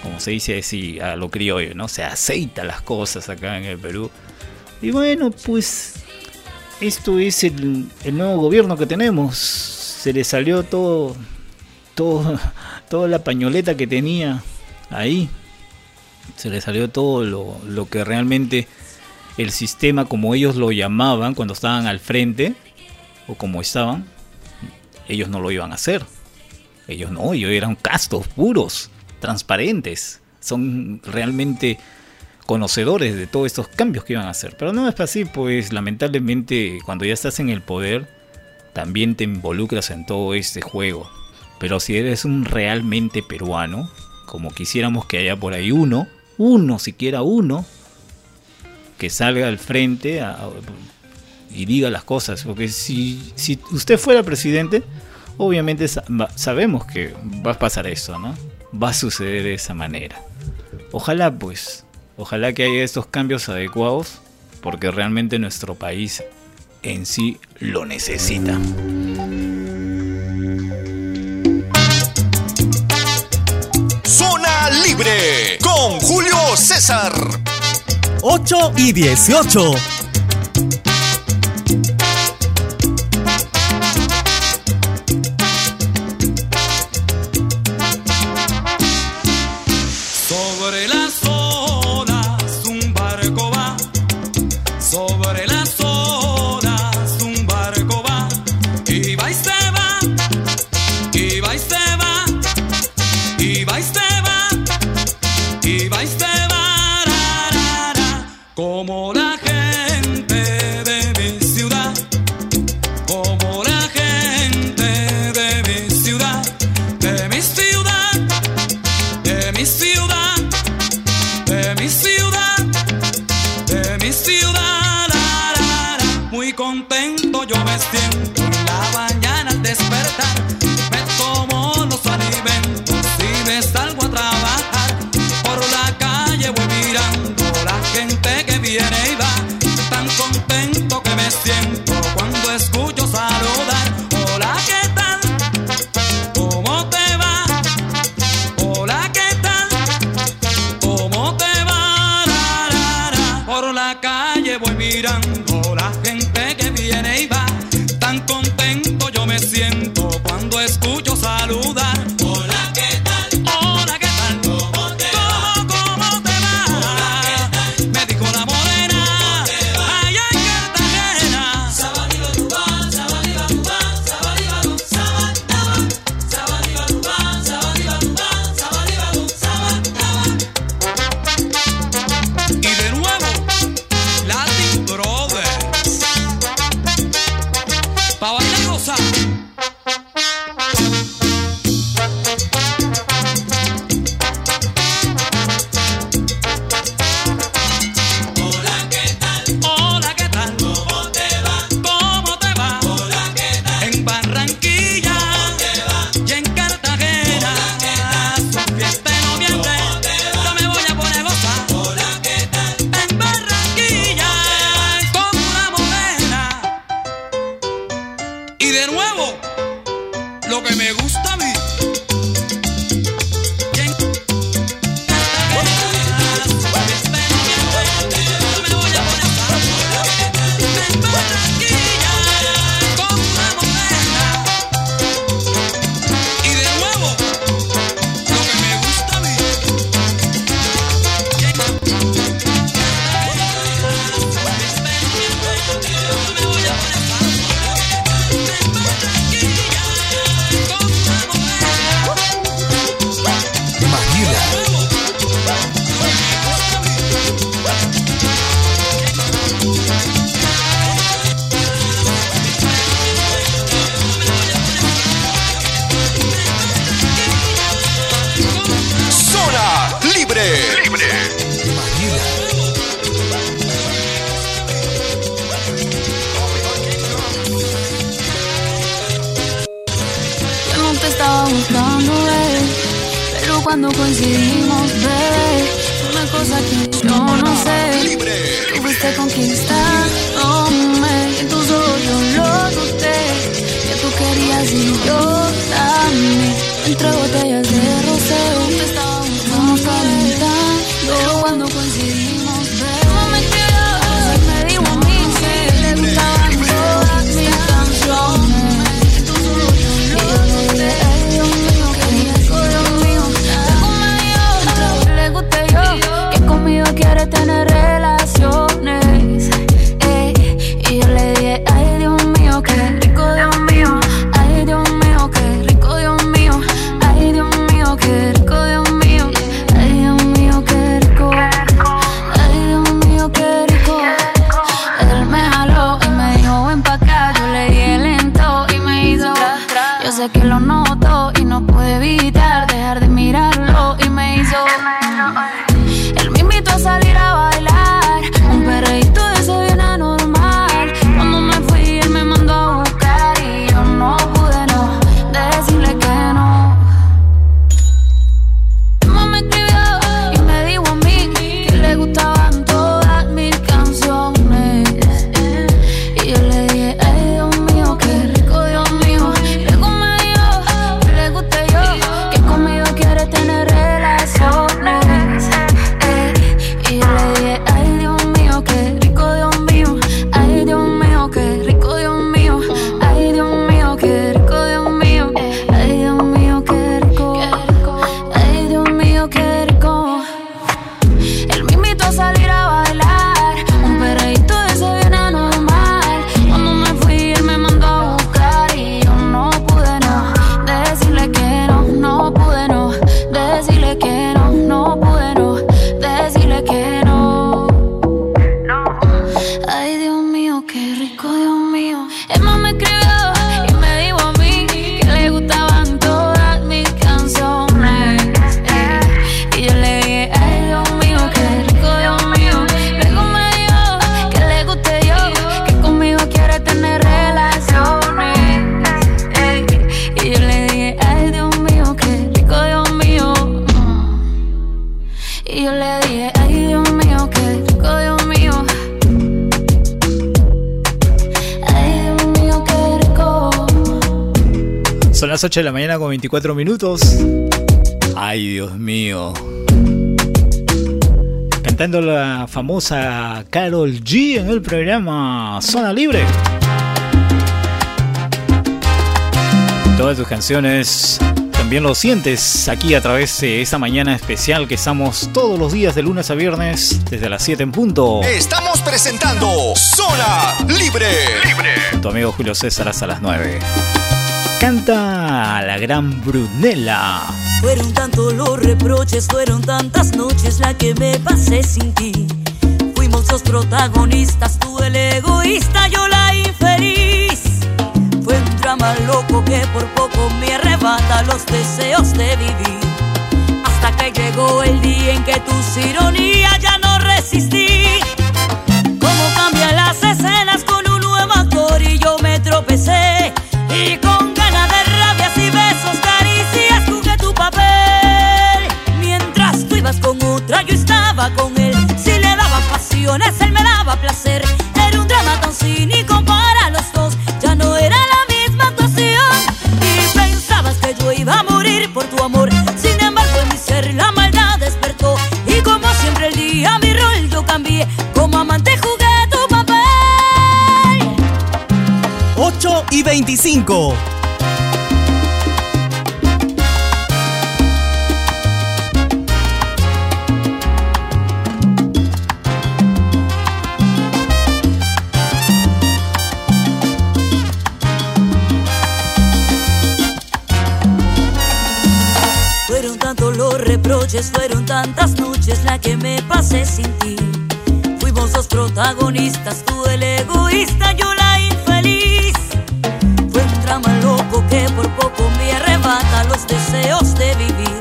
como se dice así a lo criollo, ¿no? Se aceita las cosas acá en el Perú. Y bueno, pues esto es el, nuevo gobierno que tenemos. Se le salió todo, todo, toda la pañoleta que tenía ahí. Se le salió todo lo, lo que realmente el sistema, como ellos lo llamaban cuando estaban al frente, o como estaban, ellos no lo iban a hacer. Ellos no, ellos eran castos, puros, transparentes. Son realmente conocedores de todos estos cambios que iban a hacer. Pero no es así, pues lamentablemente cuando ya estás en el poder, también te involucras en todo este juego. Pero si eres un realmente peruano, como quisiéramos que haya por ahí uno, uno, siquiera uno, que salga al frente y diga las cosas. Porque si, si usted fuera presidente, obviamente sabemos que va a pasar eso, ¿no? Va a suceder de esa manera. Ojalá pues Ojalá que haya estos cambios adecuados porque realmente nuestro país en sí lo necesita. Zona Libre con Julio César. 8 y 18. Las 8 de la mañana con 24 minutos. Ay, Dios mío. Cantando la famosa Carol G en el programa Zona Libre. Todas tus canciones también lo sientes aquí a través de esta mañana especial que estamos todos los días de lunes a viernes desde las 7 en punto. Estamos presentando Zona Libre. Libre. Tu amigo Julio César hasta las 9. Canta la gran Brunella. Fueron tantos los reproches, fueron tantas noches la que me pasé sin ti. Fuimos los protagonistas, tú el egoísta, yo la infeliz. Fue un drama loco que por poco me arrebata los deseos de vivir. Hasta que llegó el día en que tus ironías ya no resistí. 25. Fueron tantos los reproches, fueron tantas noches la que me pasé sin ti. Fuimos los protagonistas, tú el egoísta, yo la drama loco que por poco me arrebata los deseos de vivir.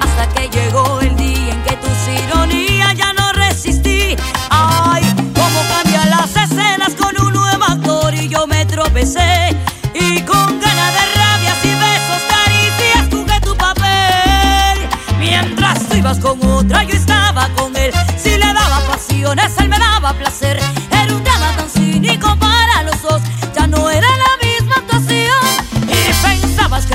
Hasta que llegó el día en que tus ironías ya no resistí. Ay, cómo cambian las escenas con un nuevo actor y yo me tropecé. Y con ganas de rabias y besos, caricias, jugué tu papel. Mientras tú ibas con otra, yo estaba con él. Si le daba pasiones, él me daba placer.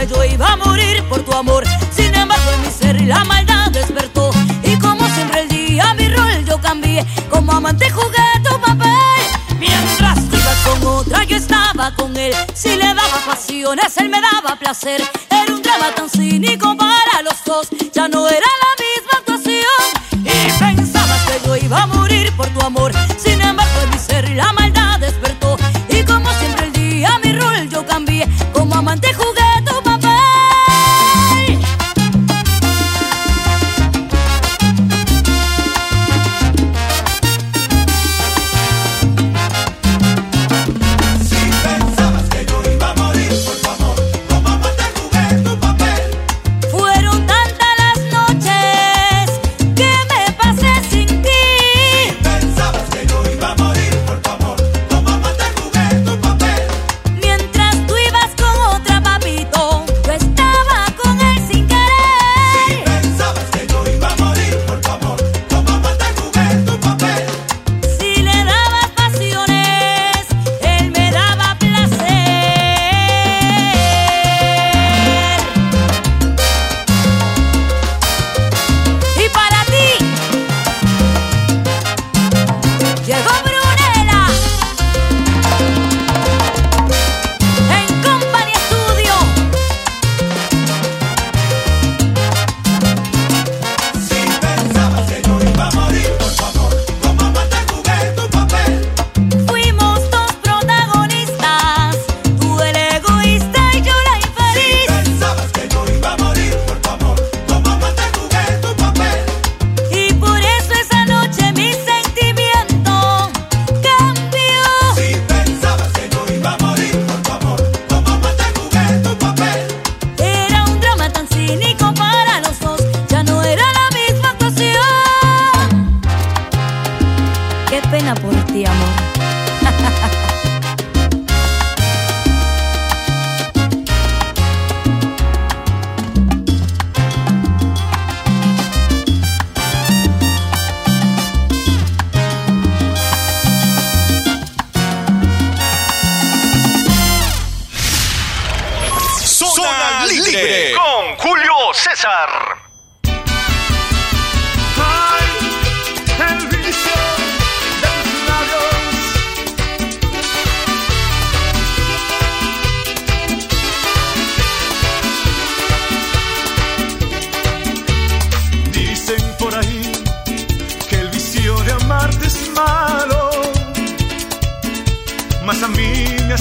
Yo iba a morir por tu amor. Sin embargo, en mi ser la maldad despertó. Y como siempre el día mi rol yo cambié. Como amante jugué tu papel. Mientras tú ibas con otra, yo estaba con él. Si le daba pasiones, él me daba placer. Era un drama tan cínico para los dos. Ya no era la misma actuación. Y pensabas que yo iba a morir por tu amor.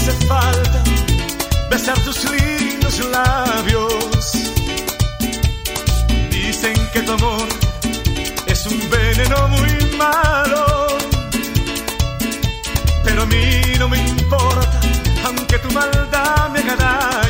hace falta besar tus lindos labios. Dicen que tu amor es un veneno muy malo, pero a mí no me importa, aunque tu maldad me haga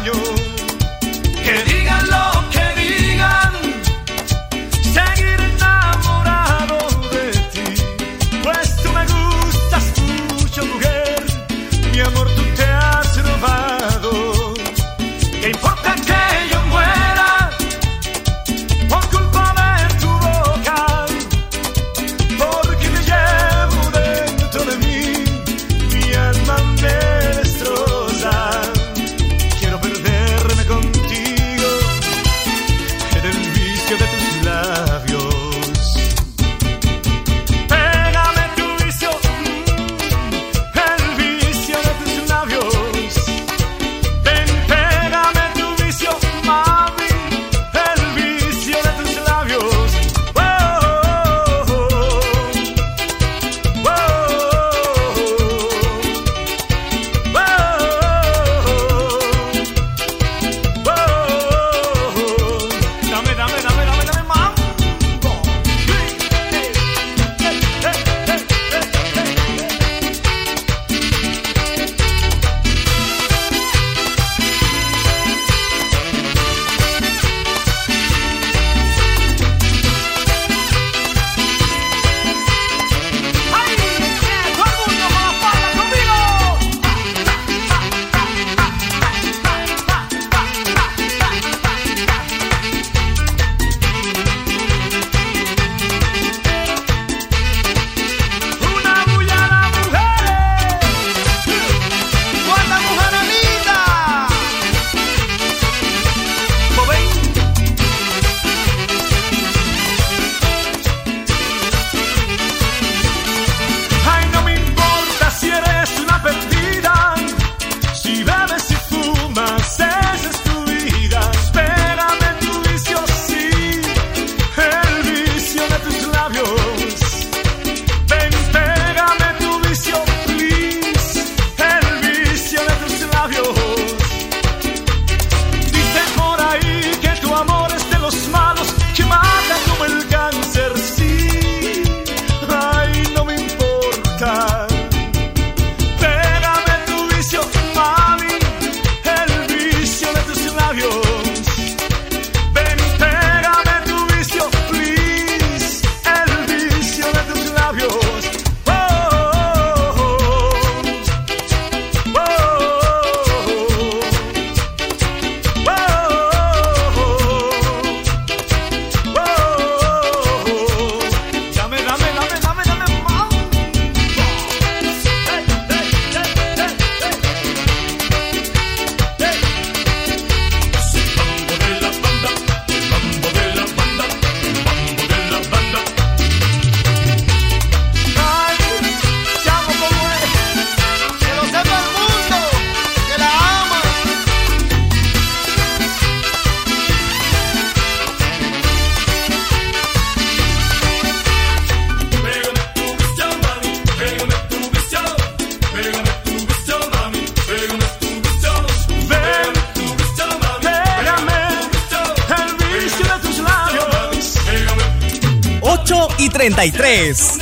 33.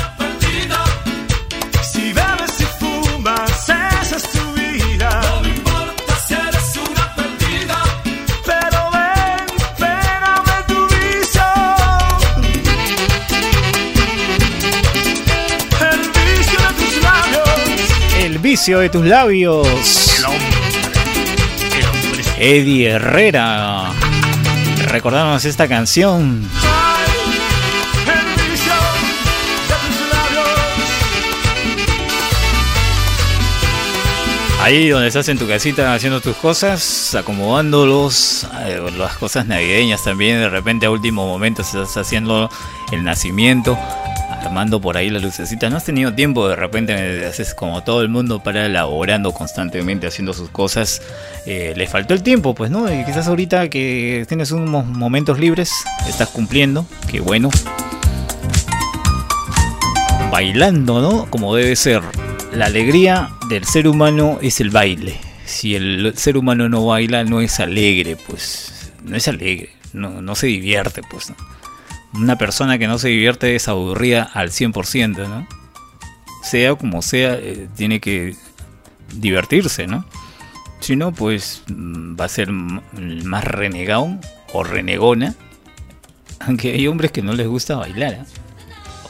Si bebes y fumas, esa es tu vida. No me importa si eres una perdida. Pero ven, pégame tu vicio. El vicio de tus labios. El vicio de tus labios. El hombre. El hombre. Eddie Herrera. Recordarnos esta canción. Ahí donde estás en tu casita haciendo tus cosas, acomodándolos, eh, las cosas navideñas también, de repente a último momento estás haciendo el nacimiento, armando por ahí la lucecita. No has tenido tiempo, de repente haces como todo el mundo para elaborando constantemente, haciendo sus cosas. Eh, le faltó el tiempo, pues, ¿no? Y quizás ahorita que tienes unos momentos libres, estás cumpliendo, qué bueno. Bailando, ¿no? Como debe ser. La alegría del ser humano es el baile. Si el ser humano no baila, no es alegre, pues. No es alegre, no, no se divierte, pues. Una persona que no se divierte es aburrida al 100%, ¿no? Sea como sea, eh, tiene que divertirse, ¿no? Si no, pues mm, va a ser más renegado o renegona. Aunque hay hombres que no les gusta bailar, ¿eh?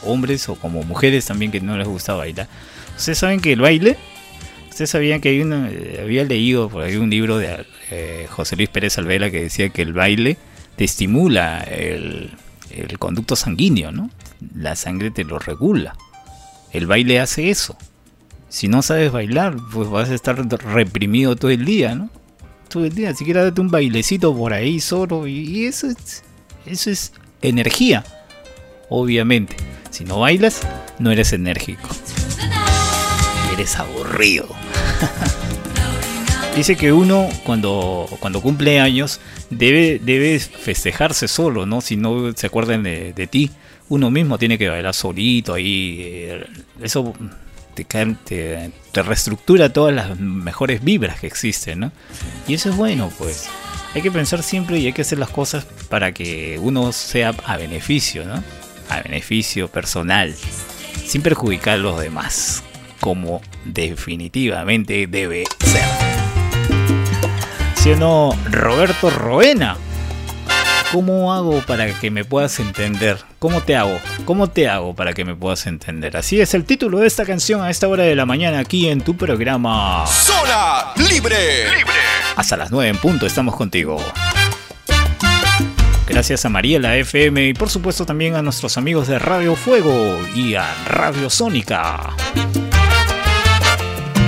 Hombres o como mujeres también que no les gusta bailar. Ustedes saben que el baile, ustedes sabían que hay eh, había leído por ahí un libro de eh, José Luis Pérez Alvela que decía que el baile te estimula el, el conducto sanguíneo, ¿no? La sangre te lo regula. El baile hace eso. Si no sabes bailar, pues vas a estar reprimido todo el día, ¿no? Todo el día. Siquiera date un bailecito por ahí solo y, y eso es, eso es energía. Obviamente. Si no bailas, no eres enérgico. Eres aburrido. Dice que uno cuando, cuando cumple años debe, debe festejarse solo, ¿no? Si no se acuerdan de, de ti, uno mismo tiene que bailar solito ahí. eh, Eso te, te, te reestructura todas las mejores vibras que existen, ¿no? Y eso es bueno, pues. Hay que pensar siempre y hay que hacer las cosas para que uno sea a beneficio, ¿no? A beneficio personal, sin perjudicar a los demás, como definitivamente debe ser. ¿Sí o no, Roberto Roena? ¿Cómo hago para que me puedas entender? ¿Cómo te hago? ¿Cómo te hago para que me puedas entender? Así es el título de esta canción a esta hora de la mañana aquí en tu programa. Zona Libre. Hasta las 9 en punto estamos contigo. Gracias a Mariela FM y por supuesto también a nuestros amigos de Radio Fuego y a Radio Sónica.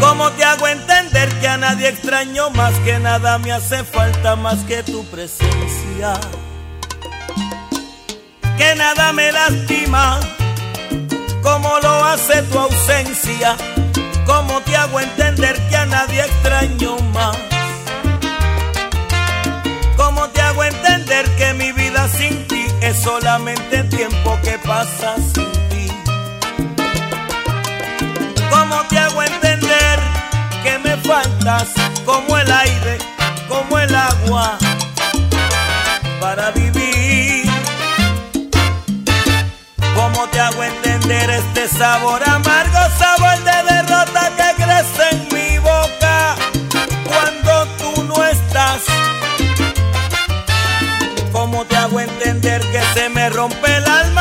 ¿Cómo te hago entender que a nadie extraño más que nada me hace falta más que tu presencia? Que nada me lastima como lo hace tu ausencia. ¿Cómo te hago entender que a nadie extraño más? ¿Cómo te hago entender que mi vida sin ti es solamente tiempo que pasa sin? Como el aire, como el agua para vivir? ¿Cómo te hago entender este sabor amargo, sabor de derrota que crece en mi boca cuando tú no estás? ¿Cómo te hago entender que se me rompe el alma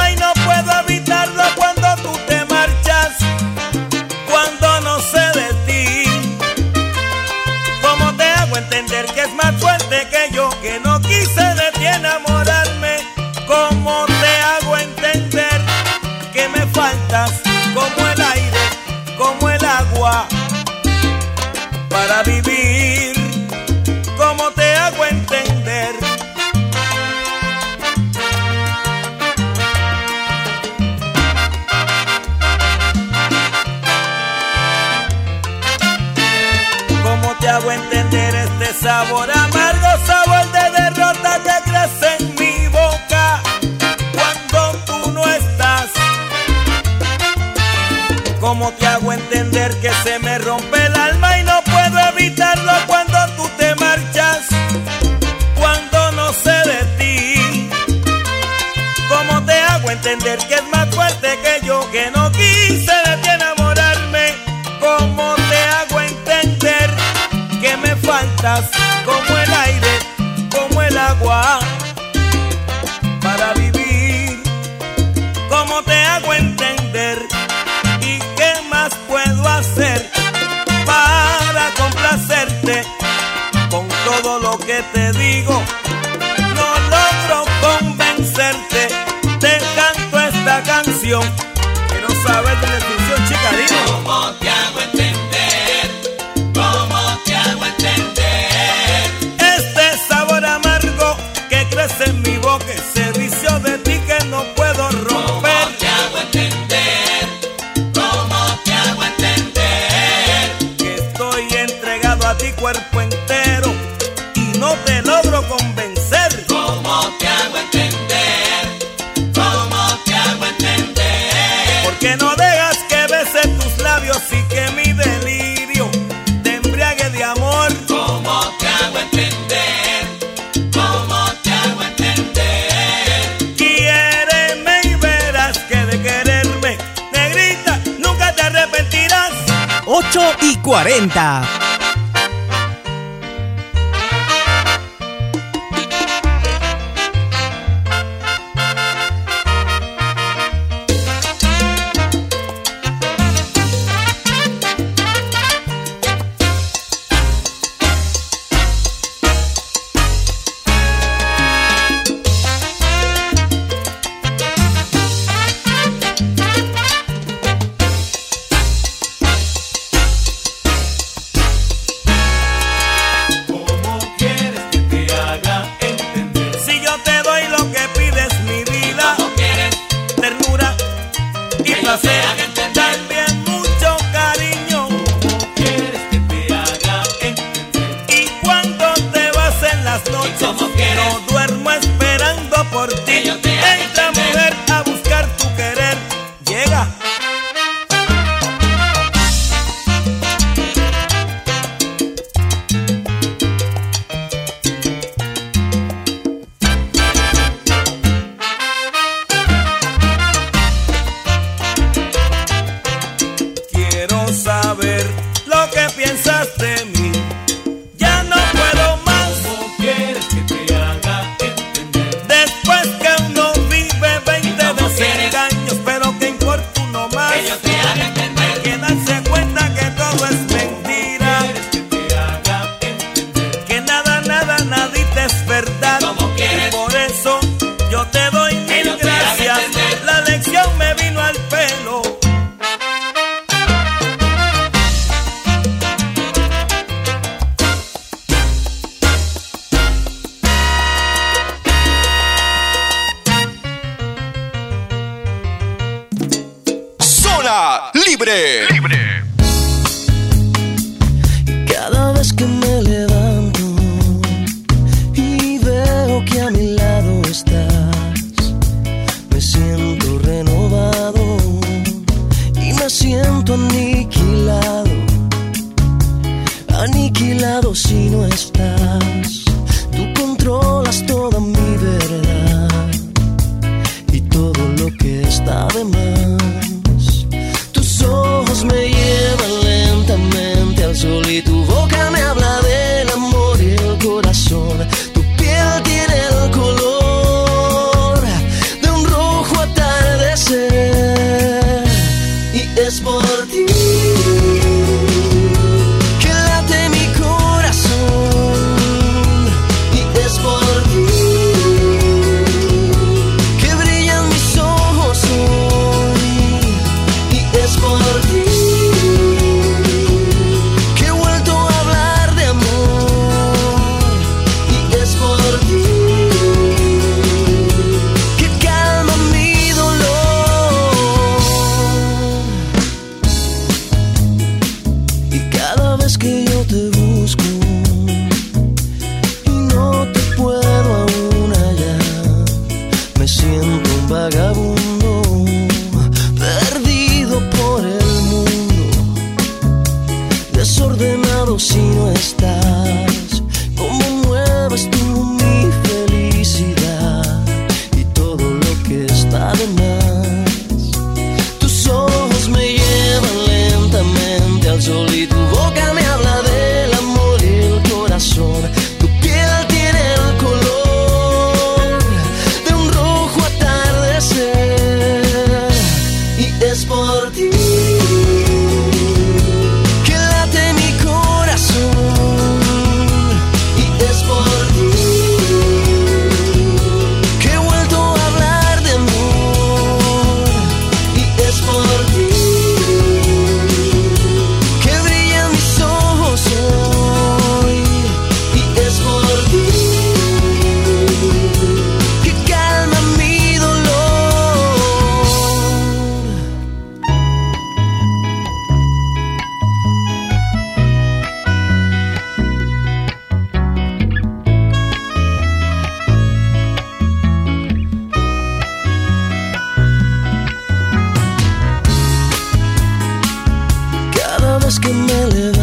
vez que me levanto.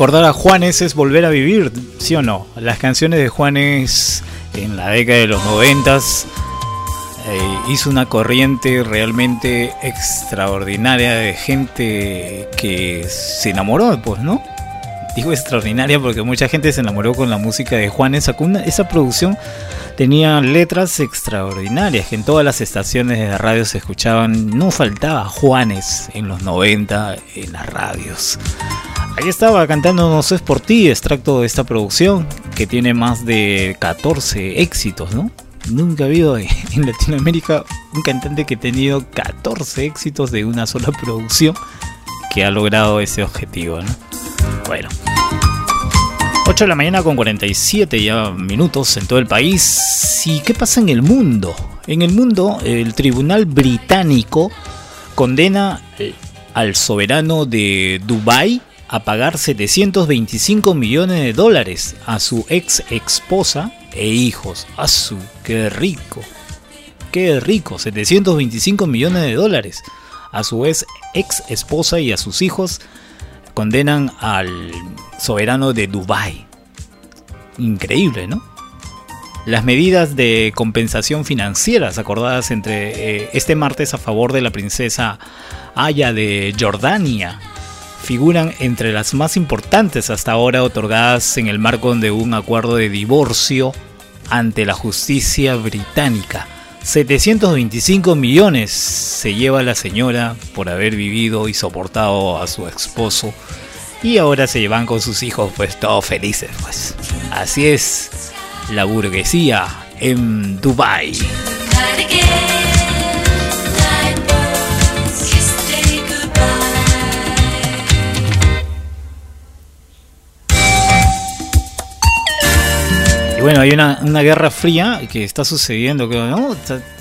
Recordar a Juanes es volver a vivir, ¿sí o no? Las canciones de Juanes en la década de los noventas eh, hizo una corriente realmente extraordinaria de gente que se enamoró, pues, ¿no? Digo extraordinaria porque mucha gente se enamoró con la música de Juanes. Esa producción tenía letras extraordinarias que en todas las estaciones de radio se escuchaban. No faltaba Juanes en los 90 en las radios. Ahí estaba cantando No es por ti, extracto de esta producción que tiene más de 14 éxitos, ¿no? Nunca ha habido en Latinoamérica un cantante que ha tenido 14 éxitos de una sola producción que ha logrado ese objetivo, ¿no? Bueno. 8 de la mañana con 47 ya minutos en todo el país. ¿Y qué pasa en el mundo? En el mundo, el tribunal británico condena al soberano de Dubái a pagar 725 millones de dólares a su ex esposa e hijos. ¡A su! ¡Qué rico! ¡Qué rico! 725 millones de dólares a su ex esposa y a sus hijos condenan al soberano de Dubái. Increíble, ¿no? Las medidas de compensación financieras acordadas entre eh, este martes a favor de la princesa Aya de Jordania figuran entre las más importantes hasta ahora otorgadas en el marco de un acuerdo de divorcio ante la justicia británica. 725 millones se lleva la señora por haber vivido y soportado a su esposo y ahora se llevan con sus hijos pues todos felices pues. Así es la burguesía en Dubai. Bueno, hay una, una guerra fría que está sucediendo, creo, ¿no?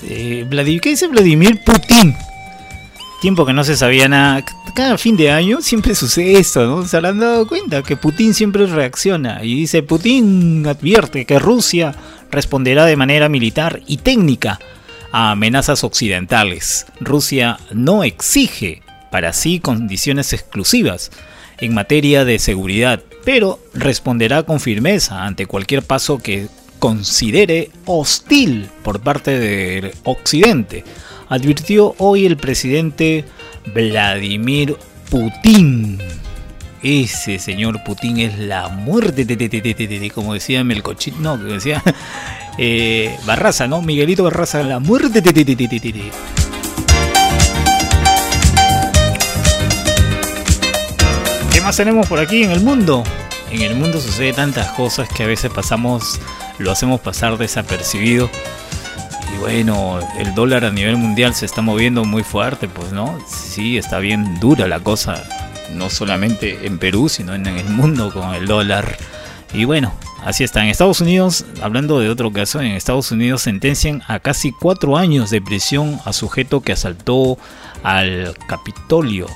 Eh, Vladi- ¿Qué dice Vladimir Putin? Tiempo que no se sabía nada. Cada fin de año siempre sucede esto, ¿no? Se habrán dado cuenta que Putin siempre reacciona. Y dice, Putin advierte que Rusia responderá de manera militar y técnica a amenazas occidentales. Rusia no exige para sí condiciones exclusivas en materia de seguridad, pero responderá con firmeza ante cualquier paso que considere hostil por parte del Occidente, advirtió hoy el presidente Vladimir Putin. Ese señor Putin es la muerte, te, te, te, como decía Melcochit, no, que decía eh, Barraza, ¿no? Miguelito Barraza, la muerte. Más tenemos por aquí en el mundo? En el mundo sucede tantas cosas que a veces pasamos, lo hacemos pasar desapercibido. Y bueno, el dólar a nivel mundial se está moviendo muy fuerte, pues, ¿no? Sí, está bien dura la cosa, no solamente en Perú, sino en el mundo con el dólar. Y bueno, así está. En Estados Unidos, hablando de otro caso, en Estados Unidos sentencian a casi cuatro años de prisión a sujeto que asaltó al Capitolio.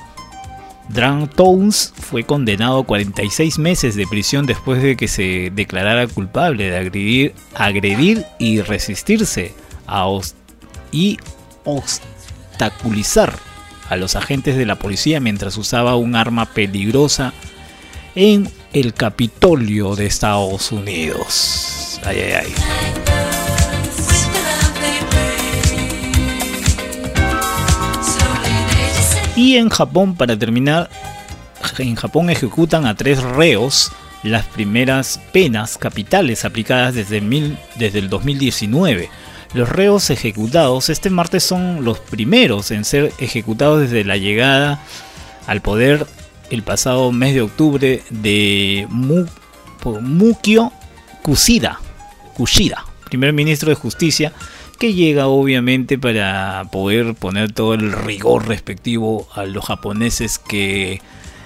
Dran Towns fue condenado a 46 meses de prisión después de que se declarara culpable de agredir, agredir y resistirse a y obstaculizar a los agentes de la policía mientras usaba un arma peligrosa en el Capitolio de Estados Unidos. Ay, ay, ay. Y en Japón, para terminar, en Japón ejecutan a tres reos las primeras penas capitales aplicadas desde, desde el 2019. Los reos ejecutados este martes son los primeros en ser ejecutados desde la llegada al poder el pasado mes de octubre de Mu, Mukio Kushida, Kushida, primer ministro de Justicia, que llega obviamente para poder poner todo el rigor respectivo a los japoneses que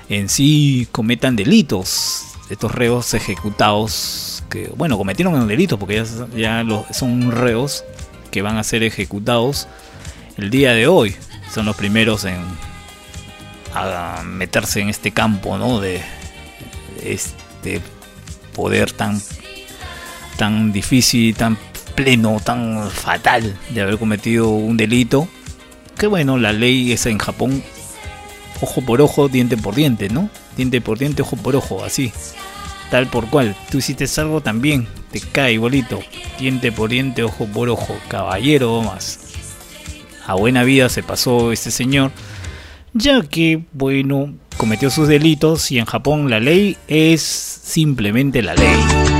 en sí cometan delitos. Estos reos ejecutados, que bueno, cometieron un delito porque ya, son reos que van a ser ejecutados el día de hoy. Son los primeros en a meterse en este campo, ¿no? De este poder tan tan difícil, tan pleno, tan fatal de haber cometido un delito. Que bueno, la ley es en Japón ojo por ojo, diente por diente, ¿no? Diente por diente, ojo por ojo, así. Tal por cual. Tú hiciste algo también, te cae igualito. Diente por diente, ojo por ojo. Caballero más. A buena vida se pasó este señor, ya que, bueno, cometió sus delitos y en Japón la ley es simplemente la ley.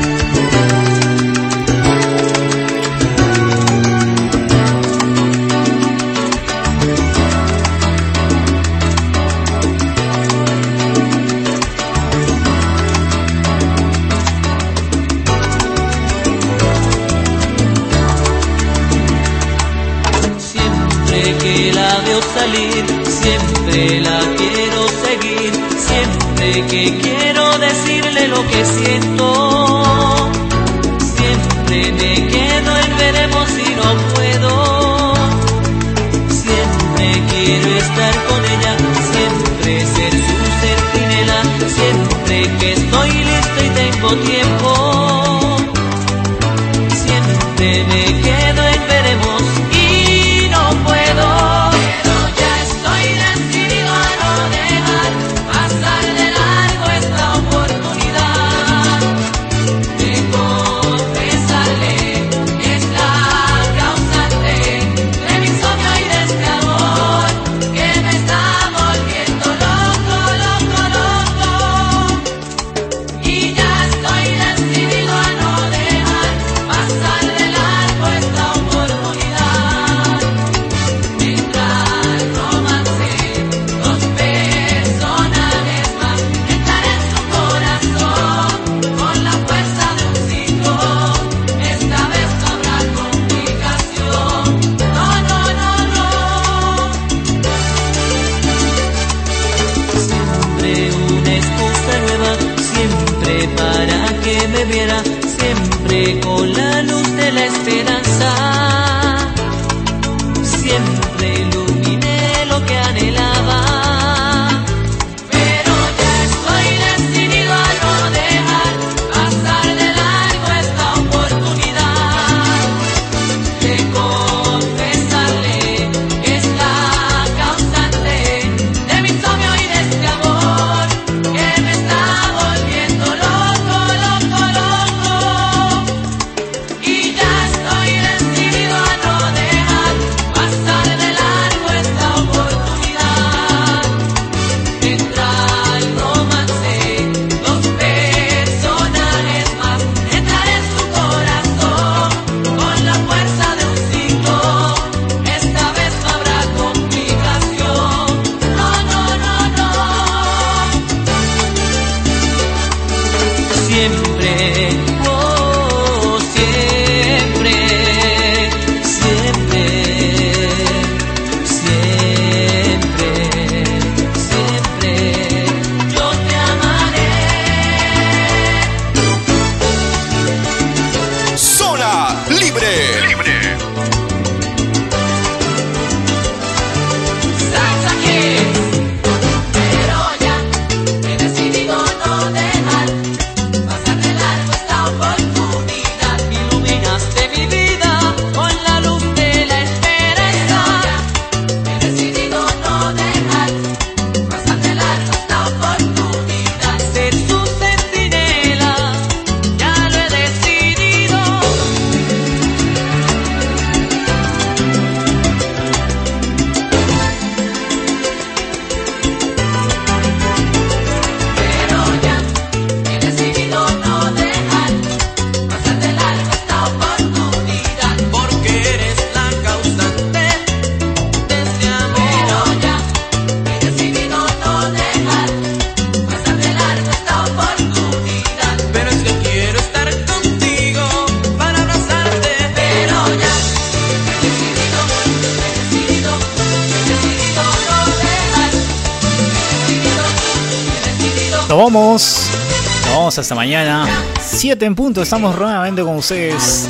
Mañana. 7 en punto. Estamos nuevamente con ustedes.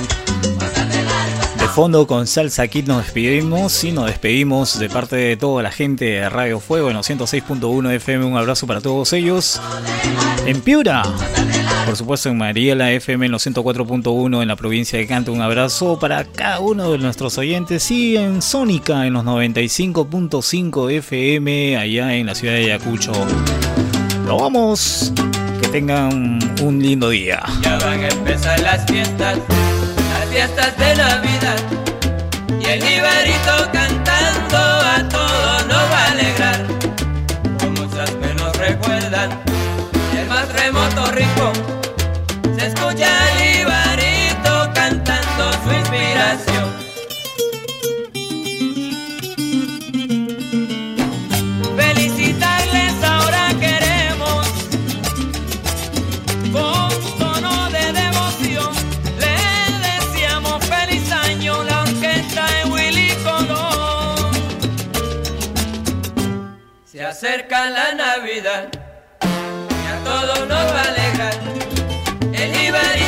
De fondo con Salsa Kit nos despedimos y nos despedimos de parte de toda la gente de Radio Fuego en los 106.1 FM. Un abrazo para todos ellos. En Piura. Por supuesto en Mariela FM en los 104.1 en la provincia de Canto. Un abrazo para cada uno de nuestros oyentes. Y en Sónica en los 95.5 FM allá en la ciudad de Ayacucho. Nos vamos. Tengan un lindo día. Ya van a empezar las fiestas, las fiestas de Navidad. Y el Ibarito cantando a todos nos va a alegrar. Con muchas que nos recuerdan, el más remoto rincón. La Navidad y a todos nos va a alegrar el Ibarito